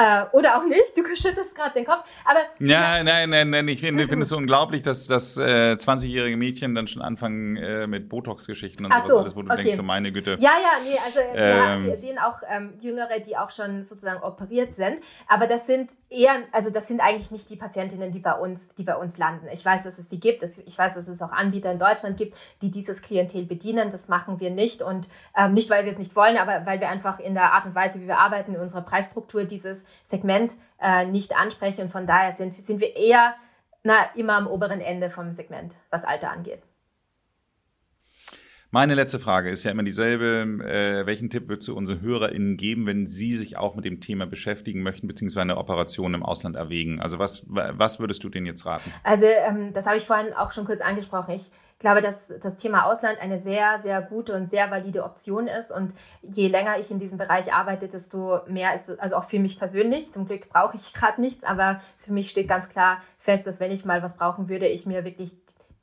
[SPEAKER 1] Äh, oder auch nicht, du schüttelst gerade den Kopf. Aber
[SPEAKER 3] ja, ja. nein, nein, nein, ich finde find es so unglaublich, dass, dass äh, 20-jährige Mädchen dann schon anfangen äh, mit Botox-Geschichten und
[SPEAKER 1] Ach
[SPEAKER 3] sowas
[SPEAKER 1] so,
[SPEAKER 3] alles, wo du
[SPEAKER 1] okay.
[SPEAKER 3] denkst, so meine Güte.
[SPEAKER 1] Ja, ja, nee, also
[SPEAKER 3] Ähm.
[SPEAKER 1] wir, wir sehen auch ähm, Jüngere, die auch schon sozusagen operiert sind. Aber das sind eher, also das sind eigentlich nicht die Patientinnen, die bei uns, die bei uns landen. Ich weiß, dass es sie gibt. Ich weiß, dass es auch Anbieter in Deutschland gibt, die dieses Klientel bedienen. Das machen wir nicht und ähm, nicht, weil wir es nicht wollen, aber weil wir einfach in der Art und Weise, wie wir arbeiten, in unserer Preisstruktur dieses Segment äh, nicht ansprechen. Und von daher sind, sind wir eher na, immer am oberen Ende vom Segment, was Alter angeht.
[SPEAKER 3] Meine letzte Frage ist ja immer dieselbe. Äh, welchen Tipp würdest du unseren HörerInnen geben, wenn sie sich auch mit dem Thema beschäftigen möchten, beziehungsweise eine Operation im Ausland erwägen? Also was, was würdest du denen jetzt raten?
[SPEAKER 1] Also ähm, das habe ich vorhin auch schon kurz angesprochen. Ich glaube, dass das Thema Ausland eine sehr, sehr gute und sehr valide Option ist. Und je länger ich in diesem Bereich arbeite, desto mehr ist es, also auch für mich persönlich, zum Glück brauche ich gerade nichts, aber für mich steht ganz klar fest, dass wenn ich mal was brauchen würde, ich mir wirklich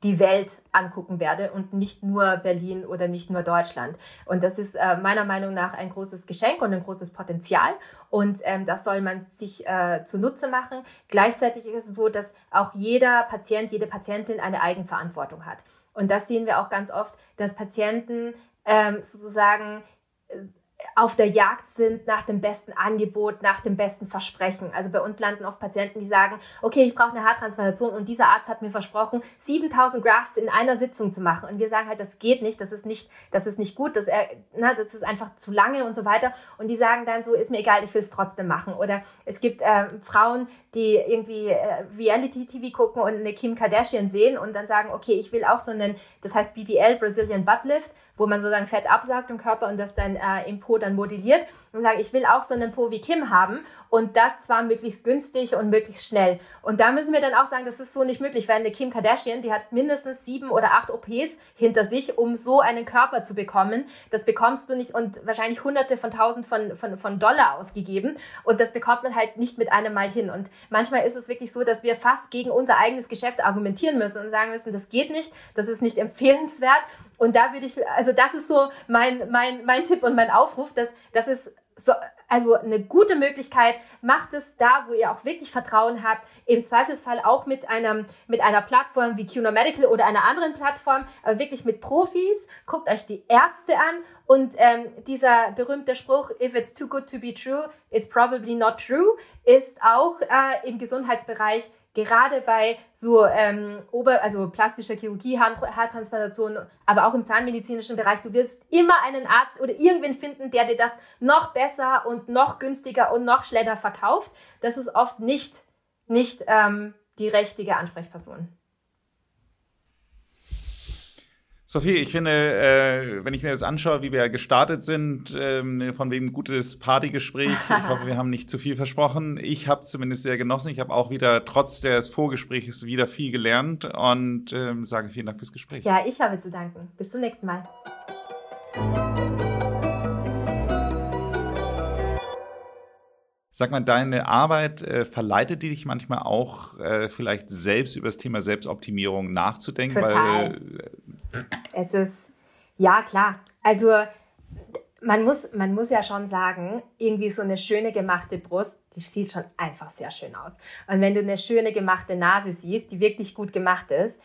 [SPEAKER 1] die Welt angucken werde und nicht nur Berlin oder nicht nur Deutschland. Und das ist äh, meiner Meinung nach ein großes Geschenk und ein großes Potenzial. Und ähm, das soll man sich äh, zunutze machen. Gleichzeitig ist es so, dass auch jeder Patient, jede Patientin eine Eigenverantwortung hat. Und das sehen wir auch ganz oft, dass Patienten ähm, sozusagen äh, auf der Jagd sind nach dem besten Angebot, nach dem besten Versprechen. Also bei uns landen oft Patienten, die sagen, okay, ich brauche eine Haartransplantation und dieser Arzt hat mir versprochen, 7000 Grafts in einer Sitzung zu machen. Und wir sagen halt, das geht nicht, das ist nicht, das ist nicht gut, das, er, na, das ist einfach zu lange und so weiter. Und die sagen dann so, ist mir egal, ich will es trotzdem machen. Oder es gibt äh, Frauen, die irgendwie äh, Reality-TV gucken und eine Kim Kardashian sehen und dann sagen, okay, ich will auch so einen, das heißt BBL, Brazilian Butt Lift, wo man sozusagen Fett absaugt im Körper und das dann äh, im Po dann modelliert und sagen, ich will auch so einen Po wie Kim haben und das zwar möglichst günstig und möglichst schnell. Und da müssen wir dann auch sagen, das ist so nicht möglich, weil eine Kim Kardashian, die hat mindestens sieben oder acht OPs hinter sich, um so einen Körper zu bekommen. Das bekommst du nicht und wahrscheinlich hunderte von tausend von, von, von Dollar ausgegeben und das bekommt man halt nicht mit einem Mal hin. Und manchmal ist es wirklich so, dass wir fast gegen unser eigenes Geschäft argumentieren müssen und sagen müssen, das geht nicht, das ist nicht empfehlenswert. Und da würde ich, also das ist so mein, mein, mein Tipp und mein Aufruf, dass das ist so, also eine gute Möglichkeit, macht es da, wo ihr auch wirklich Vertrauen habt, im Zweifelsfall auch mit einem, mit einer Plattform wie QNO Medical oder einer anderen Plattform, aber wirklich mit Profis, guckt euch die Ärzte an und ähm, dieser berühmte Spruch, if it's too good to be true, it's probably not true, ist auch äh, im Gesundheitsbereich gerade bei so ähm, Ober-, also plastischer Chirurgie, Haar Haartransplantation, aber auch im zahnmedizinischen Bereich, du wirst immer einen Arzt oder irgendwen finden, der dir das noch besser und noch günstiger und noch schneller verkauft. Das ist oft nicht, nicht ähm, die richtige Ansprechperson.
[SPEAKER 3] Sophie, ich finde, äh, wenn ich mir das anschaue, wie wir gestartet sind, ähm, von wem gutes Partygespräch, ich hoffe, wir haben nicht zu viel versprochen. Ich habe zumindest sehr genossen. Ich habe auch wieder trotz des Vorgesprächs wieder viel gelernt und ähm, sage vielen Dank fürs Gespräch.
[SPEAKER 1] Ja, ich habe zu danken. Bis zum nächsten Mal.
[SPEAKER 3] Sag mal, deine Arbeit äh, verleitet die dich manchmal auch äh, vielleicht selbst über das Thema Selbstoptimierung nachzudenken?
[SPEAKER 1] Total.
[SPEAKER 3] Weil,
[SPEAKER 1] Es ist, ja klar. Also man muss, man muss ja schon sagen, irgendwie so eine schöne gemachte Brust, die sieht schon einfach sehr schön aus. Und wenn du eine schöne gemachte Nase siehst, die wirklich gut gemacht ist,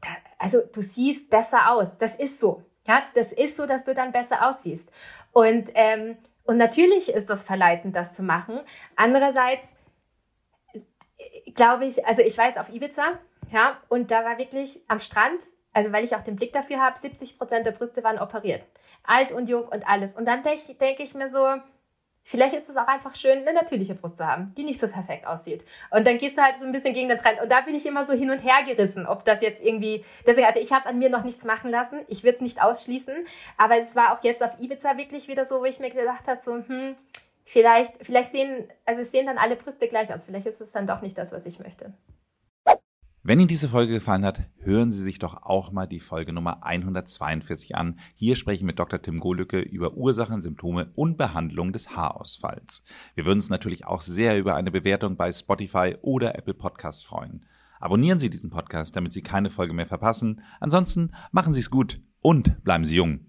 [SPEAKER 1] da, also du siehst besser aus. Das ist so. Ja, das ist so, dass du dann besser aussiehst. Und, ähm, und natürlich ist das verleitend, das zu machen. Andererseits äh, glaube ich, also ich war jetzt auf Ibiza, ja, und da war wirklich am Strand, also weil ich auch den Blick dafür habe, 70 Prozent der Brüste waren operiert. Alt und jung und alles. Und dann denke denk ich mir so, vielleicht ist es auch einfach schön, eine natürliche Brust zu haben, die nicht so perfekt aussieht. Und dann gehst du halt so ein bisschen gegen den Trend. Und da bin ich immer so hin und her gerissen, ob das jetzt irgendwie, deswegen, also ich habe an mir noch nichts machen lassen, ich würde es nicht ausschließen, aber es war auch jetzt auf Ibiza wirklich wieder so, wo ich mir gedacht habe, so, hm, vielleicht, vielleicht sehen, also sehen dann alle Brüste gleich aus, vielleicht ist es dann doch nicht das, was ich möchte.
[SPEAKER 3] Wenn Ihnen diese Folge gefallen hat, hören Sie sich doch auch mal die Folge Nummer 142 an. Hier spreche ich mit Dr. Tim Golücke über Ursachen, Symptome und Behandlung des Haarausfalls. Wir würden uns natürlich auch sehr über eine Bewertung bei Spotify oder Apple Podcasts freuen. Abonnieren Sie diesen Podcast, damit Sie keine Folge mehr verpassen. Ansonsten machen Sie es gut und bleiben Sie jung.